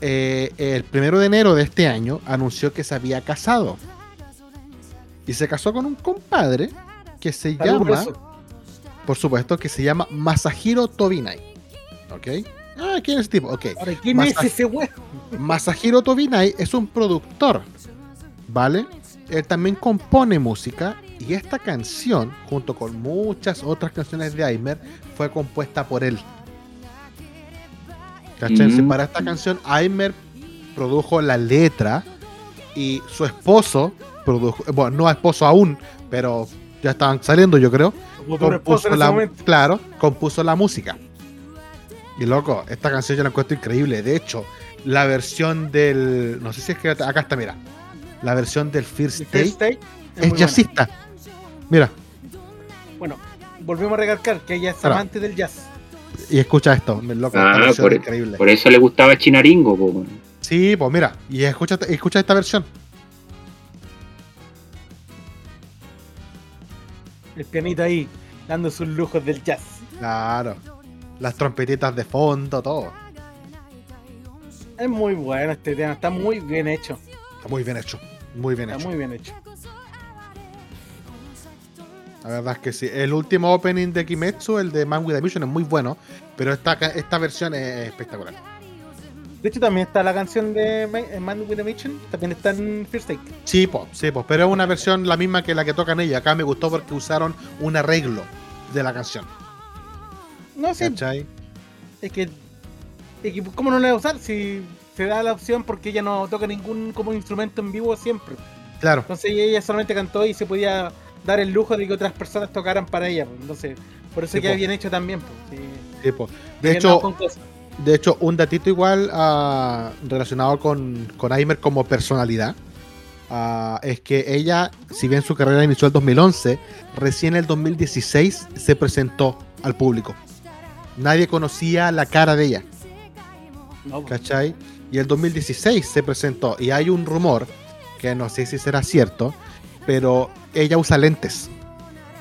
eh, el primero de enero de este año, anunció que se había casado. Y se casó con un compadre que se llama, por supuesto, que se llama Masahiro Tobinai. ¿Ok? Ah, ¿quién es ese tipo? Ok. Ahora, ¿quién Más es ese weón? Masahiro Tobinai es un productor, ¿vale? Él también compone música y esta canción, junto con muchas otras canciones de Aimer, fue compuesta por él. ¿Cachai? Mm. Para esta canción, Aimer produjo la letra y su esposo produjo, bueno, no esposo aún, pero ya estaban saliendo, yo creo. Ese la, claro, compuso la música. Y loco, esta canción yo la encuentro increíble. De hecho, la versión del. No sé si es que acá está, mira. La versión del First First Take es jazzista. Mira, Bueno, volvemos a recalcar que ella es Claro. amante del jazz. Y escucha esto. me- Loco, Ah, por, es increíble. por eso le gustaba Chinaringo, po. Sí, pues mira, y escucha, escucha esta versión. El pianito ahí, dando sus lujos del jazz. Claro. Las trompetitas de fondo, todo. Es muy bueno este tema, está muy bien hecho. Está muy bien hecho. Muy bien Está hecho. muy bien hecho. La verdad es que sí. El último opening de Kimetsu, el de Man with a Mission, es muy bueno. Pero esta, esta versión es espectacular. De hecho, también está la canción de Ma- Man with a Mission, también está en First Take. Sí, pues, sí, po, pero es una versión la misma que la que tocan ella. Acá me gustó porque usaron un arreglo de la canción. No sé, ¿Cachai? es que, es que ¿cómo no la voy a usar si se da la opción porque ella no toca ningún como instrumento en vivo siempre? Claro, Entonces ella solamente cantó y se podía dar el lujo de que otras personas tocaran para ella. pues. Entonces, por eso Sí, queda po. bien hecho también. pues, sí. sí, po. De hecho, de un datito igual ah, relacionado con, con Aimer como personalidad. ah, es que ella, si bien su carrera inició en 2011, recién en el 2016 se presentó al público. Nadie conocía la cara de ella, No, ¿cachai? Y el 2016 se presentó y hay un rumor, que no sé si será cierto, pero ella usa lentes,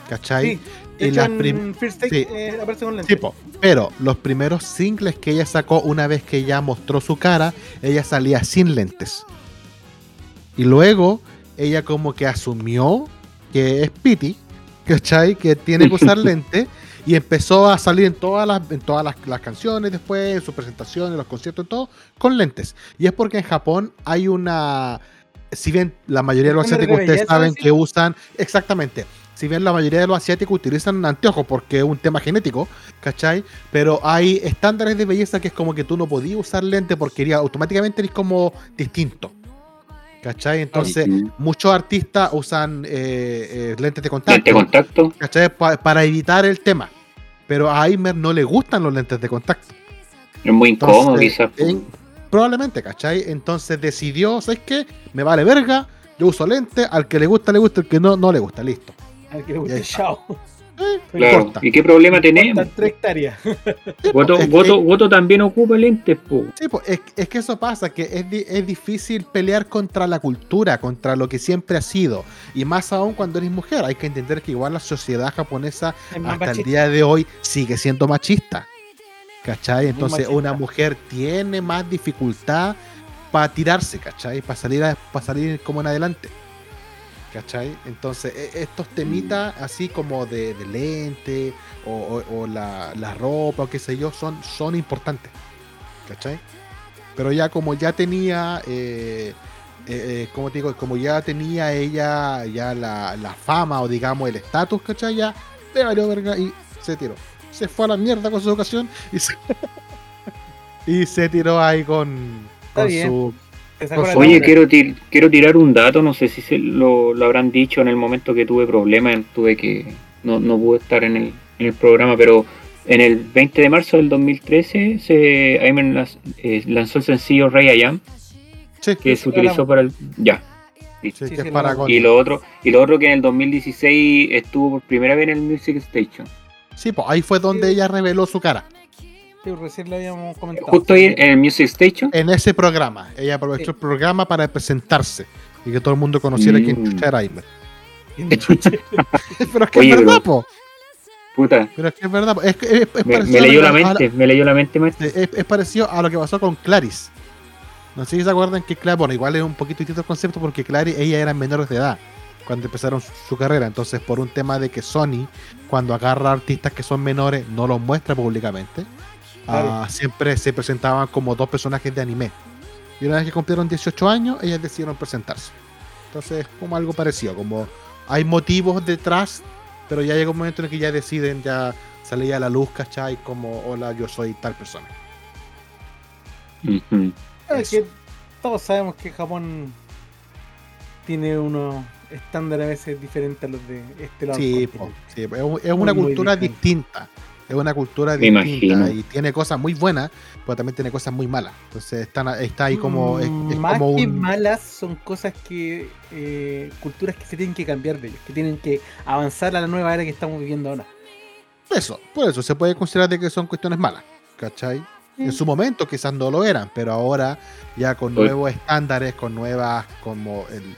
¿cachai? sí, y las en prim- First Take sí. eh, aparece con lentes. Pero los primeros singles que ella sacó una vez que ella mostró su cara, ella salía sin lentes. Y luego ella como que asumió que es Pity, ¿cachai? Que tiene que usar lentes. Y empezó a salir en todas las, en todas las, las canciones después, en sus presentaciones, en los conciertos, en todo, con lentes. Y es porque en Japón hay una. Si bien la mayoría de los ¿Estándar de asiáticos ustedes saben que usan. Exactamente. Si bien la mayoría de los asiáticos utilizan anteojos porque es un tema genético, ¿cachai? Pero hay estándares de belleza que es como que tú no podías usar lentes porque iría- automáticamente eres como distinto. ¿Cachai? Entonces, muchos artistas usan eh, eh, lentes de contacto. Lente contacto. ¿cachai? Pa- para evitar el tema. Pero a Aimer no le gustan los lentes de contacto. Es muy incómodo, Entonces, quizás. Po. en- probablemente, ¿cachai? Entonces decidió, ¿sabes qué? Me vale verga, yo uso lentes, al que le gusta, le gusta, al que no, no le gusta, listo. Al que le está. chao. Eh, Claro. ¿Y qué problema tenemos? Están tres hectáreas. Voto, Es que- voto, voto también ocupa lentes, po. Sí, pues, es, es que eso pasa, que es, di- es difícil pelear contra la cultura, contra lo que siempre ha sido. Y más aún cuando eres mujer. Hay que entender que igual la sociedad japonesa hasta el día de hoy sigue siendo machista. ¿Cachai? Entonces una mujer tiene más dificultad para tirarse, ¿cachai? Para salir, a- salir como en adelante. ¿Cachai? Entonces e- estos temitas así como de, de lente o, o- o la, la ropa o qué sé yo son, son importantes. ¿Cachai? Pero ya como ya tenía, eh, eh, eh, como te digo, como ya tenía ella ya la, la fama o digamos el estatus, ¿cachai? Ya le valió verga y se tiró. Se fue a la mierda con su educación y se, y se tiró ahí con, su... Oye, quiero, tir- quiero tirar un dato, no sé si se lo, lo habrán dicho en el momento que tuve problemas, tuve que, no, no pude estar en el, en el programa, pero en el 20 de marzo del 2013 se Ayman las- eh, lanzó el sencillo Ray I Am, Sí, que sí, se utilizó para el... Ya. sí, sí, que sí, es lo para hablamos. con- Y lo otro, y lo otro que en el 2016 estuvo por primera vez en el Music Station. Sí, pues ahí fue donde Sí. ella reveló su cara. Sí, recién lo habíamos comentado. Justo ahí en Music Station. En ese programa. Ella aprovechó Sí. el programa para presentarse y que todo el mundo conociera Mm. quién chucha era Aimer. Chucha. Pero es que Oye, es verdad, po. Puta, Pero es que es verdad. po. Es, que es, es me, parecido me a lo leyó que- la mente, me leyó la mente, maestro. es, es parecido a lo que pasó con Claris. No sé si se acuerdan que Claris, bueno, igual es un poquito distinto el concepto porque Claris, ella eran menores de edad cuando empezaron su, su carrera. Entonces, por un tema de que Sony, cuando agarra artistas que son menores, no los muestra públicamente, Claro. ah, siempre se presentaban como dos personajes de anime. Y una vez que cumplieron 18 años, ellas decidieron presentarse. Entonces, es como algo parecido, como hay motivos detrás, pero ya llega un momento en el que ya deciden ya salir a la luz, ¿cachai? Como, hola, yo soy tal persona. Es que todos sabemos que Japón tiene unos estándares a veces diferentes a los de este lado. Sí, po, sí, es, es una muy cultura distinta. Es una cultura Me distinta imagino. y tiene cosas muy buenas, pero también tiene cosas muy malas. Entonces están, está ahí como. Es, es Mm, Más como que un. malas son cosas que. eh, culturas que se tienen que cambiar de ellos, que tienen que avanzar a la nueva era que estamos viviendo ahora. Eso, por eso se puede considerar de que son cuestiones malas, ¿cachai? En su momento quizás no lo eran, pero ahora ya con Oye. nuevos estándares, con nuevas, como el, como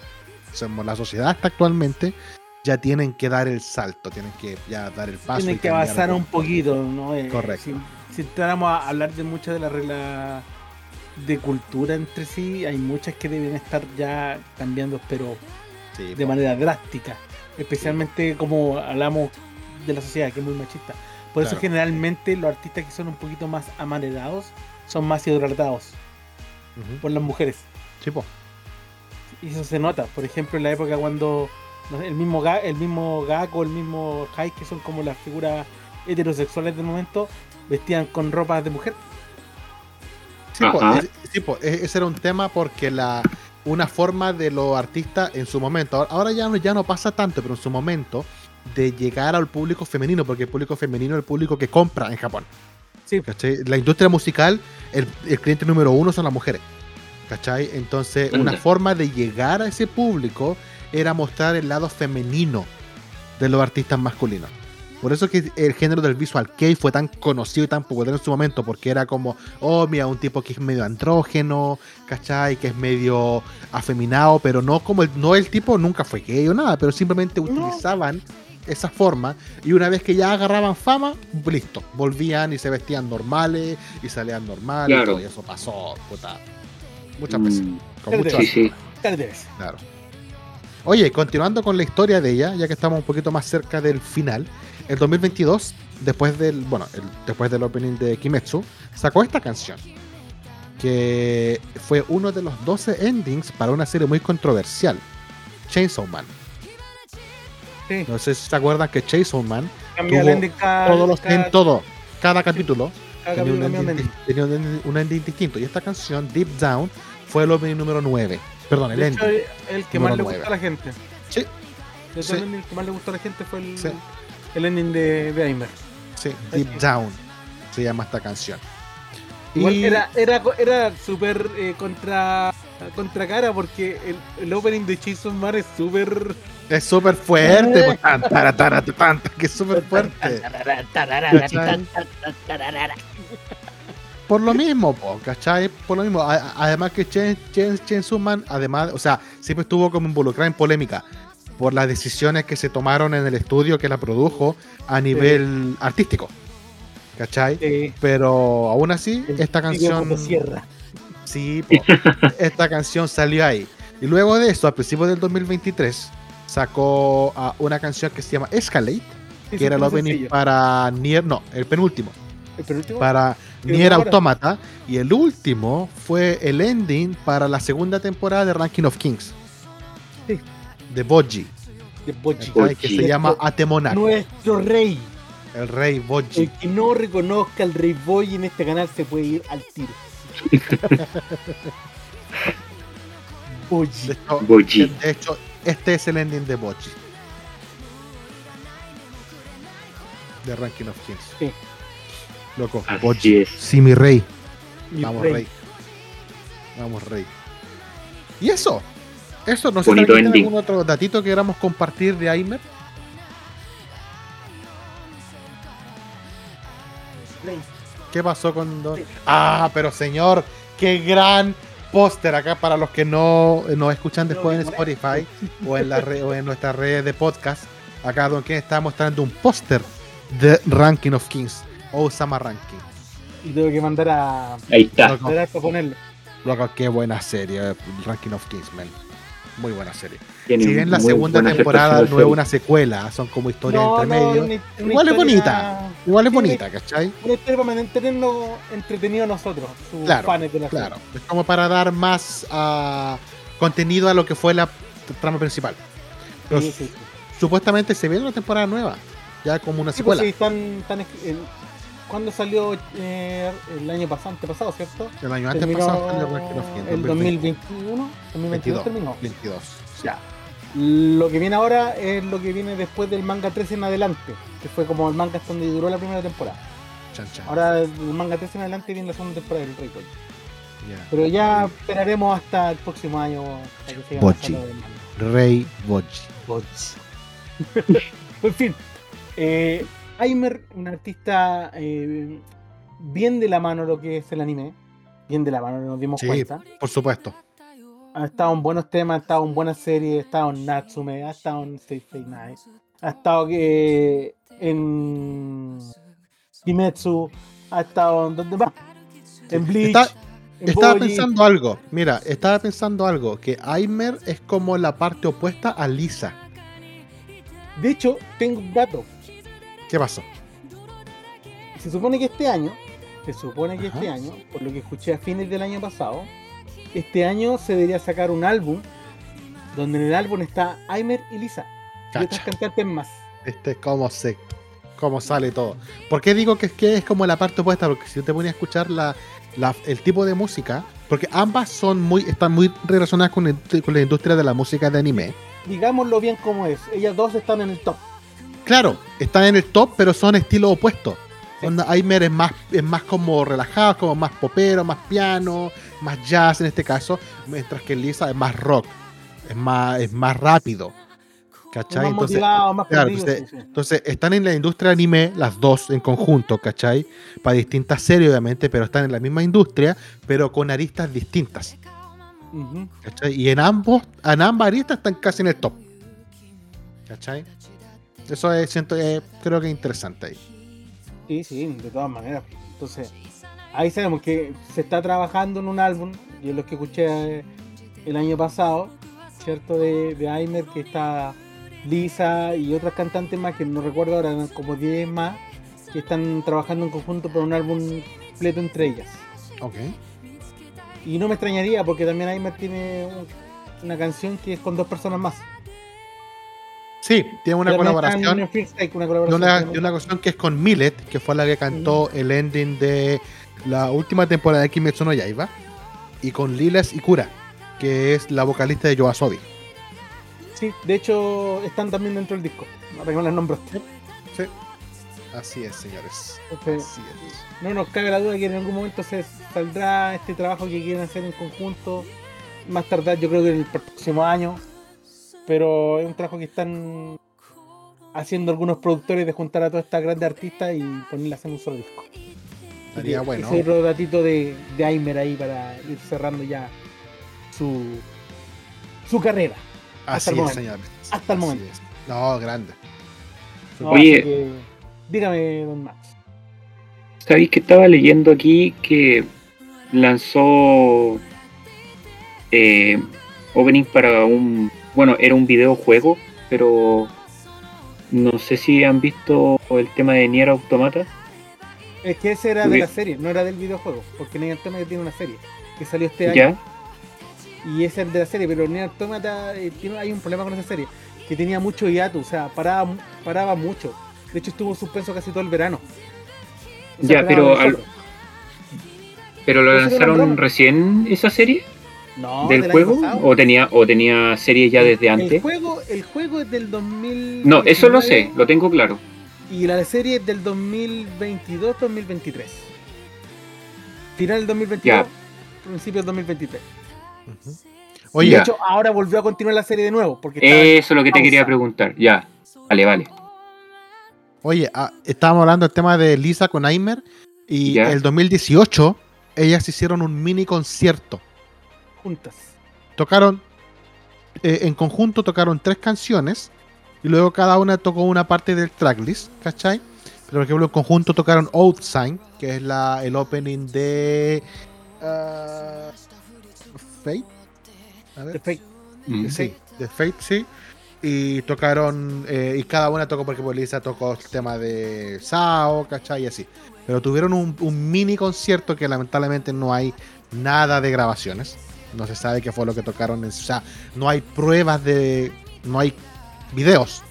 la sociedad está actualmente, ya tienen que dar el salto, tienen que ya dar el paso. Tienen que avanzar un poquito, ¿no? Eh, Correcto. Si, si entráramos a hablar de muchas de las reglas de cultura entre sí, hay muchas que deben estar ya cambiando, pero Sí, de manera drástica. Especialmente como hablamos de la sociedad, que es muy machista. Por eso generalmente los artistas que son un poquito más amanerados son más idolatrados Ujú. por las mujeres. Sí, po. Y eso se nota. Por ejemplo, en la época cuando no sé, el mismo Ga, el mismo Gak o el mismo Hai, que son como las figuras heterosexuales del momento, vestían con ropas de mujer. Sí, po, Ajá. es- sí, po, e- ese era un tema porque la una forma de los artistas en su momento, ahora- ya no, ya no pasa tanto, pero en su momento, de llegar al público femenino, porque el público femenino es el público que compra en Japón. Sí. La industria musical, el, el cliente número uno son las mujeres. ¿Cachai? Entonces, una forma de llegar a ese público era mostrar el lado femenino de los artistas masculinos. Por eso que el género del visual kei fue tan conocido y tan popular en su momento, porque era como, oh, mira, un tipo que es medio andrógeno, ¿cachai? Que es medio afeminado, pero no como el, no el tipo nunca fue gay o nada, pero simplemente utilizaban esa forma y una vez que ya agarraban fama, listo, volvían y se vestían normales y salían normales Claro. y todo, y eso pasó, puta, muchas veces. Mm, Con Sí, mucho sí, sí. Tal vez. Claro. Oye, continuando con la historia de ella, ya que estamos un poquito más cerca del final, el 2022, después del, bueno, el- después del opening de Kimetsu, sacó esta canción, que fue uno de los 12 endings para una serie muy controversial, Chainsaw Man. Sí. No sé si se acuerdan que Chainsaw Man, Cambia el Tuvo ending cada, todos los, cada- en todo, cada capítulo, cada tenía, capítulo un ending, tenía un ending distinto. Y esta canción, Deep Down, fue el opening número 9. Perdón, el De hecho, ending. el que más le gustó a la gente. Sí. De Sí. todo el ending que más le gustó a la gente fue el, Sí. el ending de, de Aimer. Sí, Deep Down se llama esta canción. Igual Y era, era, era súper eh, contra, contra cara porque el, el opening de Jason Man es súper. es súper fuerte, pues, tan, tan, que es súper fuerte. Por lo mismo, po, ¿cachai? Por lo mismo. A- Además que Chen, Chen, Chen Suman, además, o sea, siempre estuvo como involucrada en polémica por las decisiones que se tomaron en el estudio que la produjo a nivel artístico. ¿Cachai? Pero aún así, el esta canción. Sí, po, esta canción salió ahí. Y luego de eso, a principios del 2023, sacó ah, una canción que se llama Escalate, Sí, que era el opening sencillo. para Nier, no, el penúltimo, El penúltimo, para ¿Qué Nier ahora? Automata. Y el último fue el ending para la segunda temporada de Ranking of Kings. Sí. De Boji, de. ¿cachai? que se Boji. llama Atemonak, Nuestro rey. el rey Boji. El que no reconozca al rey Boy en este canal se puede ir al tiro. De Boji. hecho, Boji. de hecho, este es el ending de Boji. De Ranking of Kings. Sí. Loco, Así es. Sí, mi rey. Mi Vamos, rey. rey. Vamos, rey. Y eso. Eso, no sé si ending. algún otro datito que queramos compartir de Aimer. Rey. ¿Qué pasó con Don? Ah, pero señor, qué gran póster acá para los que no nos escuchan después en Spotify o en, la red, o en nuestras redes de podcast. Acá Don Ken está mostrando un póster de Ranking of Kings. Osama Ranking. Y tengo que mandar a. Ahí está. Para ponerlo. loco, qué buena serie, Ranking of Kings, man. Muy buena serie. Tiene Si bien la segunda temporada no es una secuela, son como historias No, entre no, medio. una- una Igual es bonita. Igual es Sí, bonita, ¿cachai? Una historia para mantenernos entretenidos nosotros, sus Claro, fans de la Claro. Es como para dar más ah, contenido a lo que fue la trama principal. Pero serie. Sí, sí, sí. supuestamente se viene una temporada nueva, ya como una Sí, pues secuela. sí, están, están es- el- ¿Cuándo salió eh, el año pasado, antepasado, cierto? El año antes Terminó pasado salió el 2021, 2022 22. terminó. 22. Ya. Lo que viene ahora es lo que viene después del manga 13 en adelante, que fue como el manga hasta donde duró la primera temporada. Chan, chan. Ahora el manga 13 en adelante viene la segunda temporada del Rey. Ya. Pero ya esperaremos hasta el próximo año Bochi. Rey Boji. Bochi. en fin, eh, Aimer, un artista eh, bien de la mano lo que es el anime, bien de la mano, nos dimos Sí, cuenta. por supuesto. Ha estado en buenos temas, ha estado en buenas series, ha estado en Natsume, ha estado en Stay Fate Night, ha estado eh, en Kimetsu, ha estado en donde más, en Bleach, Está- en Estaba pensando algo. Mira, estaba pensando algo. Que Aimer es como la parte opuesta a Lisa. De hecho, tengo un dato. ¿Qué pasó? Se supone que este año, se supone que Ajá. este año, por lo que escuché a fines del año pasado, este año se debería sacar un álbum donde en el álbum está Aimer y Lisa y otras Cacha. cantantes más. Este, cómo se, cómo sale todo. ¿Por qué digo que es que es como la parte opuesta? Porque si yo te ponía a escuchar la, la- el tipo de música, porque ambas son muy, están muy relacionadas con, el- con la industria de la música de anime. Digámoslo bien como es, ellas dos están en el top. Claro, están en el top, pero son estilos opuestos. Onda, Aimer es más, es más como relajado, como más popero, más piano, más jazz en este caso, mientras que Lisa es más rock, es más, es más rápido. ¿Cachai? Más Entonces, motivado, más claro, perdido, entonces- sí, sí. entonces, están en la industria anime las dos en conjunto, ¿cachai? Para distintas series, obviamente, pero están en la misma industria, pero con aristas distintas. ¿cachai? Y en ambos, en ambas aristas están casi en el top. ¿Cachai? Eso es, siento, eh, creo que es interesante ahí. Sí, sí, de todas maneras. Entonces, ahí sabemos que se está trabajando en un álbum, y es lo que escuché eh, el año pasado, ¿cierto? De, de Aimer, que está Lisa y otras cantantes más, que no recuerdo ahora, eran como 10 más, que están trabajando en conjunto por un álbum completo entre ellas. Ok. Y no me extrañaría, porque también Aimer tiene un- una canción que es con dos personas más. Sí, tiene una colaboración. una de colaboración una, de una canción que es con Millet, que fue la que cantó el ending de la última temporada de Kimetsu no Yaiba, y con Liles Ikura, que es la vocalista de Yoasobi. Sí, de hecho están también dentro del disco. No las nombro. Sí. Así es, señores. Así es. no nos cabe la duda que en algún momento se saldrá este trabajo que quieren hacer en conjunto. Más tardar, yo creo que en el próximo año. Pero es un trabajo que están haciendo algunos productores de juntar a todas estas grandes artistas y ponerlas en un solo disco. Estaría bueno. Ese es otro datito de, de Aimer ahí para ir cerrando ya su, su carrera. Así el es, momento. señores. Hasta el Así momento. es. No, grande. No, Oye. así que, dígame, don Max. ¿Sabéis que estaba leyendo aquí que lanzó eh, opening para un. Bueno, era un videojuego, pero no sé si han visto el tema de Nier Automata. Es que ese era de la serie, no era del videojuego, porque Nier Automata tiene una serie que salió este año ¿Ya? y ese es el de la serie, pero Nier Automata eh, tiene, hay un problema con esa serie, que tenía mucho hiato, o sea, paraba, paraba mucho. De hecho estuvo suspenso casi todo el verano. O Ya, pero al-. ¿Pero lo lanzaron recién esa serie no, del juego? ¿O tenía, ¿O tenía serie ya desde El antes? juego, el juego es del 2000. No, eso lo sé, lo tengo claro. Y la serie es del 2022-2023. Final del 2022, Ya. principio del 2023. Ujú. de Oye, Ya. hecho, ahora volvió a continuar la serie de nuevo. Porque Eso es lo que te quería preguntar. Ya, vale, vale. oye, ah, estábamos hablando del tema de Lisa con Aimer y Ya. el 2018 ellas hicieron un mini concierto. Juntas. Tocaron eh, en conjunto tocaron tres canciones y luego cada una tocó una parte del tracklist, ¿cachai? Pero por ejemplo en conjunto tocaron Old Sign, que es la, el opening de ah, Fate. A ver. Perfecto. Mm. Sí, de Fate, sí. Y tocaron, eh, y cada una tocó, porque Lisa tocó el tema de Sao, ¿cachai? Y así. Pero tuvieron un, un mini concierto que lamentablemente no hay nada de grabaciones. No se sabe qué fue lo que tocaron. en- O sea, no hay pruebas de. No hay videos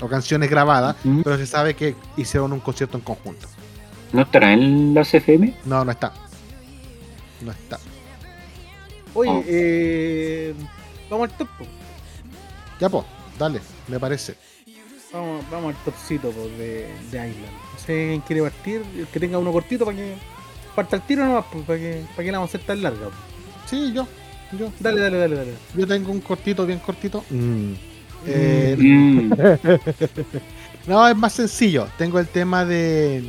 o canciones grabadas, pero se sabe que hicieron un concierto en conjunto. ¿No estará en las FM? No, no está. No está. Oye, Oh. eh, vamos al top. po. Ya, pues, dale, me parece. Vamos, vamos al topcito po, de, de Island. No sé quién quiere partir. El que tenga uno cortito para que parta el tiro nomás, pues, para que, para que la vamos a hacer tan larga. po. Sí, yo. Yo, Dale, dale, dale, dale. yo tengo un cortito, bien cortito. Mm. Eh, Mm. No, es más sencillo. Tengo el tema de.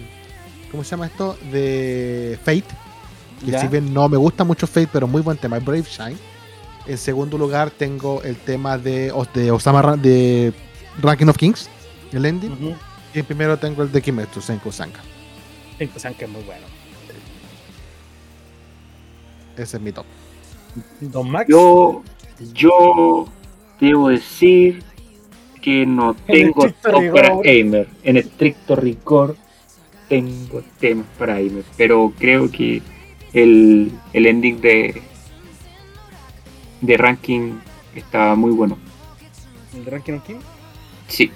¿Cómo se llama esto? De Fate. Que Ya. si bien no me gusta mucho Fate, pero muy buen tema. es Brave Shine. En segundo lugar, tengo el tema de, de Osama de Ranking of Kings, el ending. Y en primero tengo el de Kimetsu Senku Sanka. Tengo que es muy bueno. Ese es mi top. Don Max. Yo, yo debo decir que no En tengo top para rigor. Aimer. En estricto rigor tengo temas para Aimer. Pero creo que el, el ending de, de ranking está muy bueno. El de Ranking of King. Sí.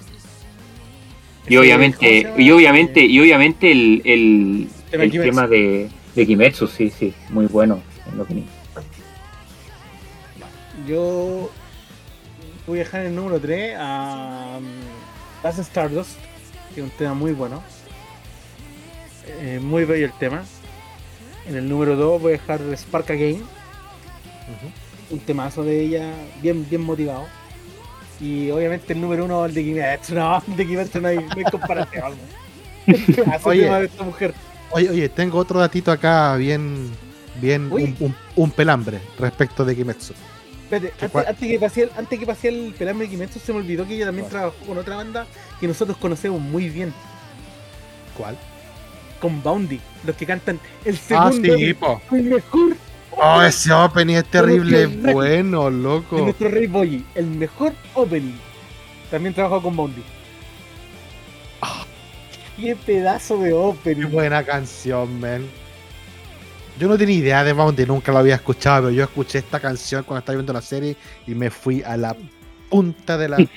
Y obviamente, y obviamente, y obviamente el, el, el tema de, de Kimetsu, sí, sí, muy bueno, en lo opinión. Yo voy a dejar el número 3 a um, Last Stardust, que es un tema muy bueno. Eh, muy bello el tema. En el número 2 voy a dejar Spark Again. Un temazo de ella, bien, bien motivado. Y obviamente el número 1 el de Kimetsu. No, el de Kimetsu no hay, no hay comparación. Oye. de esta mujer. Oye, oye, tengo otro datito acá bien, bien, Uy. un, un- un pelambre respecto de Kimetsu. Espérate, ¿Qué antes, que pase el, antes que el pelambre de Kimetsu, se me olvidó que ella también ¿Cuál? trabajó con otra banda que nosotros conocemos muy bien. ¿Cuál? Con Boundy, los que cantan el Ah, segundo sí, po. el mejor Oh, ese opening es terrible, bueno, de loco. nuestro Rey Boyi, el mejor opening. También trabajó con Boundy. Qué pedazo de Qué opening. buena canción, man. Yo no tenía idea de Bounty, nunca lo había escuchado, pero yo escuché esta canción cuando estaba viendo la serie y me fui a la punta de la.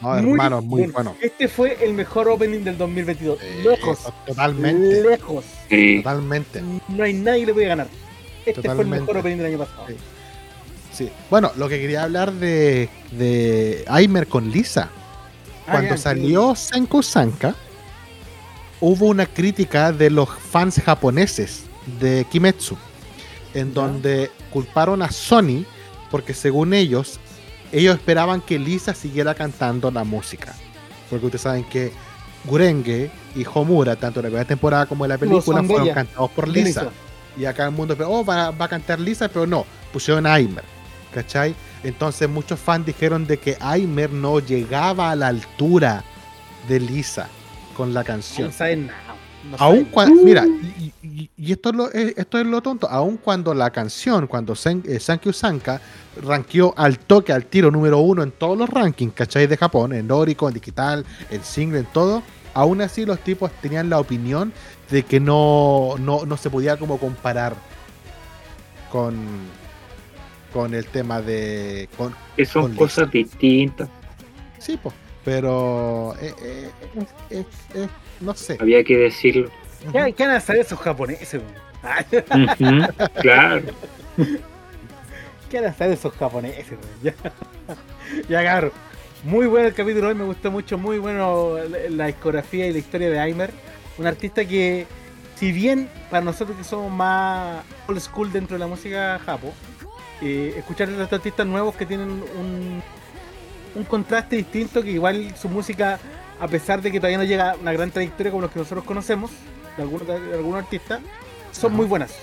No, hermano, muy bueno. Este fue el mejor opening del 2022. Eh, lejos. Totalmente, Lejos. Sí. totalmente. No hay nadie que le puede ganar. Este fue el mejor opening del año pasado. Sí. Sí. Bueno, lo que quería hablar de, de Aimer con Lisa. Ah, Cuando salió Senko Sanka, hubo una crítica de los fans japoneses de Kimetsu, en donde culparon a Sony porque según ellos, ellos esperaban que Lisa siguiera cantando la música. Porque ustedes saben que Gurenge y Homura, tanto en la primera temporada como en la película, fueron cantados por ¿Quién Lisa. Y acá el mundo, oh, va, va a cantar Lisa, pero no, pusieron a Aimer. ¿Cachai? Entonces muchos fans dijeron de que Aimer no llegaba a la altura de Lisa con la canción. No saben nada. no Aún cuando, mira, y, y- y esto, es lo, eh, esto es lo tonto, aún cuando la canción, cuando Sen, eh, Sankyu Sanka rankeó al toque, al tiro número uno en todos los rankings, ¿cachai? De Japón, en Orico, en digital, en single, en todo, aún así los tipos tenían la opinión de que no, no, no se podía como comparar con, con el tema de... Con, Que son Con cosas distintas. sí, pues, pero... eh, eh, eh, eh, eh, no sé. Había que decirlo. ¿Qué, ¿Qué van a saber esos japoneses? Claro. ¿Qué van a saber esos japoneses? Ya, ya cabrón. Muy bueno el capítulo hoy, me gustó mucho, muy bueno la, la discografía y la historia de Aimer. Un artista que, si bien para nosotros que somos más old school dentro de la música japo, eh, escuchar a estos artistas nuevos que tienen un, un contraste distinto, que igual su música, a pesar de que todavía no llega a una gran trayectoria como los que nosotros conocemos, de algunos, de algunos artistas, son muy buenas.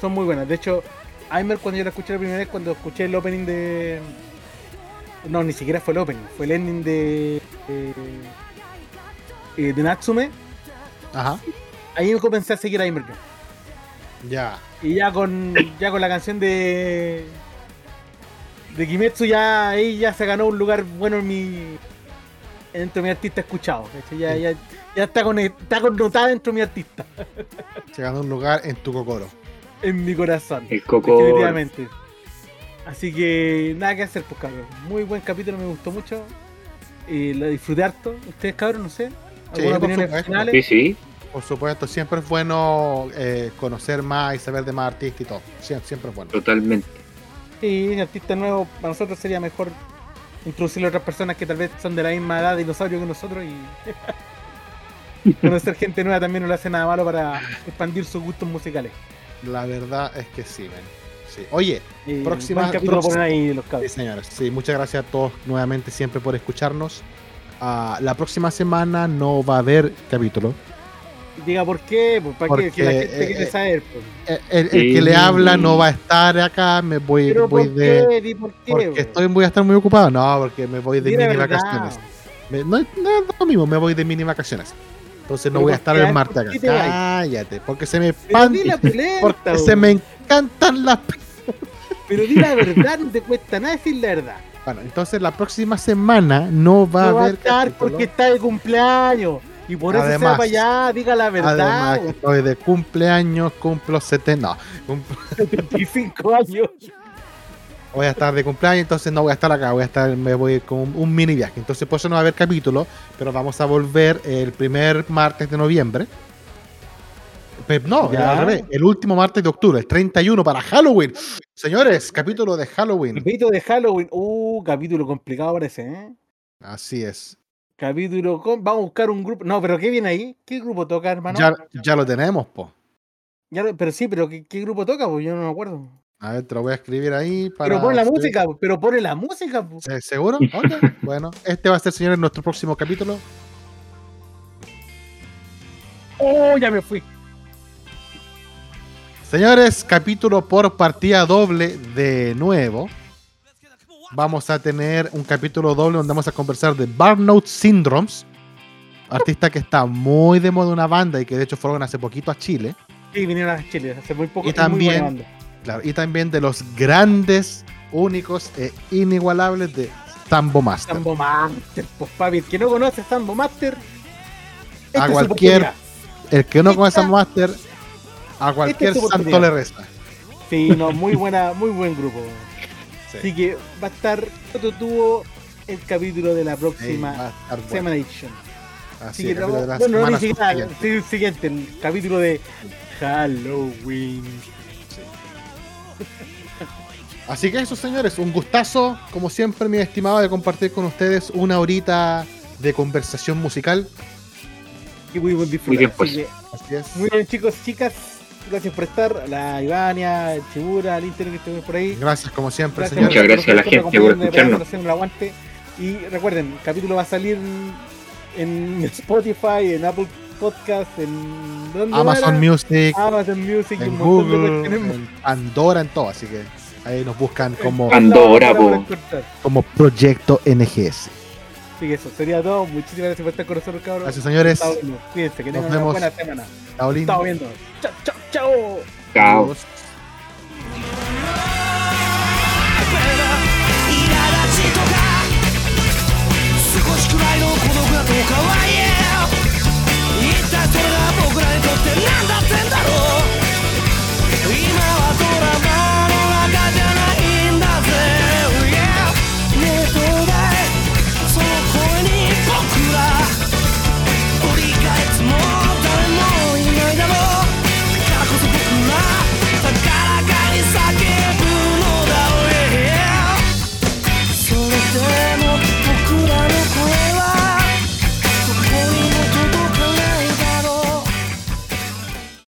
Son muy buenas. De hecho, Aimer cuando yo la escuché la primera vez, cuando escuché el opening de... No, ni siquiera fue el opening, fue el ending de... eh, eh, de Natsume. Ajá. Ahí me comencé a seguir a Aimer yo. Ya. Y ya con, ya con la canción de... De Kimetsu ya ahí ya se ganó un lugar bueno en mi... Dentro de mi artista escuchado. Ya, ya, ya está, con, está connotada dentro de mi artista. Se ganó un lugar en tu cocoro. En mi corazón. El coco. Definitivamente. Así que nada que hacer, pues cabrón. Muy buen capítulo, me gustó mucho. Y lo disfruté harto. Ustedes, cabrón, no sé. Sí, ¿Algunas por opiniones supuesto. finales? Sí, sí. Por supuesto, siempre es bueno eh, conocer más y saber de más artistas y todo. Siempre, siempre es bueno. Totalmente. Sí, un artista nuevo, para nosotros sería mejor introducirle a otras personas que tal vez son de la misma edad de dinosaurio que nosotros y conocer gente nueva también no le hace nada malo para expandir sus gustos musicales. La verdad es que sí, man. Sí. Oye, Y Próxima- próxima- ahí los sí, señores. Sí, muchas gracias a todos nuevamente siempre por escucharnos. Ah, la próxima semana no va a haber capítulo. Diga por qué, pues para Porque, que la gente eh, quiere eh, saber. Pues. Eh, El, el Sí. que le habla no va a estar acá, me voy, Pero voy por de... qué, di por qué. Porque pues. estoy, voy a estar muy ocupado. No, porque me voy de mini verdad. vacaciones. Me- no, es- no es lo mismo, me voy de mini vacaciones. Entonces no Pero voy a ¿por estar el martes ¿Por acá. Cállate, porque se me porque se me encantan las Pero di la verdad, no te cuesta nada decir la verdad. Bueno, entonces la próxima semana no va no a va a haber estar capítulo. porque está de cumpleaños. Y por eso se va allá, diga la verdad. Además, estoy de cumpleaños, cumplo 70. No, cumplo- 75 años. voy a estar de cumpleaños, entonces no voy a estar acá. Voy a estar, me voy con un, mini viaje. Entonces, por eso no va a haber capítulo, pero vamos a volver el primer martes de noviembre. Pero no, Ya. al revés, el último martes de octubre, el 31 para Halloween. Señores, capítulo de Halloween. Capítulo de Halloween. Uh, capítulo complicado parece, ¿eh? Así es. Capítulo con. Vamos a buscar un grupo. No, pero ¿qué viene ahí? ¿Qué grupo toca, hermano? Ya, ya lo tenemos, po. Ya lo- pero sí, pero ¿qué, qué grupo toca? Pues yo no me acuerdo. A ver, te lo voy a escribir ahí para. Pero pone la música, pero pone la música. po. ¿Se- ¿Seguro? Ok, bueno, este va a ser, señores, nuestro próximo capítulo. Oh, ya me fui. Señores, capítulo por partida doble de nuevo. Vamos a tener un capítulo doble donde vamos a conversar de Burnout Syndromes, artista que está muy de moda una banda y que de hecho fueron hace poquito a Chile. Sí, vinieron a Chile hace muy poco. Y es muy buena también- banda. Claro, y también de los grandes, únicos e inigualables de Sambo Master. Sambo Master, pues papi, el que no conoce Sambo Master. esta A cualquier-. El que no conoce Sambo Master, a cualquier su santo le resta. Sí, no, muy buena, muy buen grupo. Sí. Así que va a estar otro tuvo el capítulo de la Sí, próxima va a estar bueno. Semanation. Así que el capítulo de la bueno, no, ni semana siquiera, subsiguiente. sí, el siguiente, el capítulo de Halloween. Así que eso, señores, un gustazo, como siempre, mi estimado, de compartir con ustedes una horita de conversación musical. Y muy buen disfrute. Muy bien, pues. Así que, Así es. muy bien, chicos, chicas. Gracias por estar. La Ivania, el Chibura, al Inter que estuvimos por ahí. Gracias, como siempre, Gracias, señores. Muchas gracias a la gente por escucharnos. el. Y recuerden, el capítulo va a salir en Spotify, en Apple Podcast, en ¿dónde Amazon era? Music, Amazon Music, en un montón de Google, más. en Pandora, en todo. Así que ahí nos buscan como, encontrar. como Proyecto NGS. Así que eso, sería todo. Muchísimas gracias por estar con nosotros, cabros. Gracias, señores. Cuídense, que Nos tengan una vemos. buena semana. Estamos viendo. Chao, chao, Chao. Chao. Yeah. それが僕らにとって何だってんだろう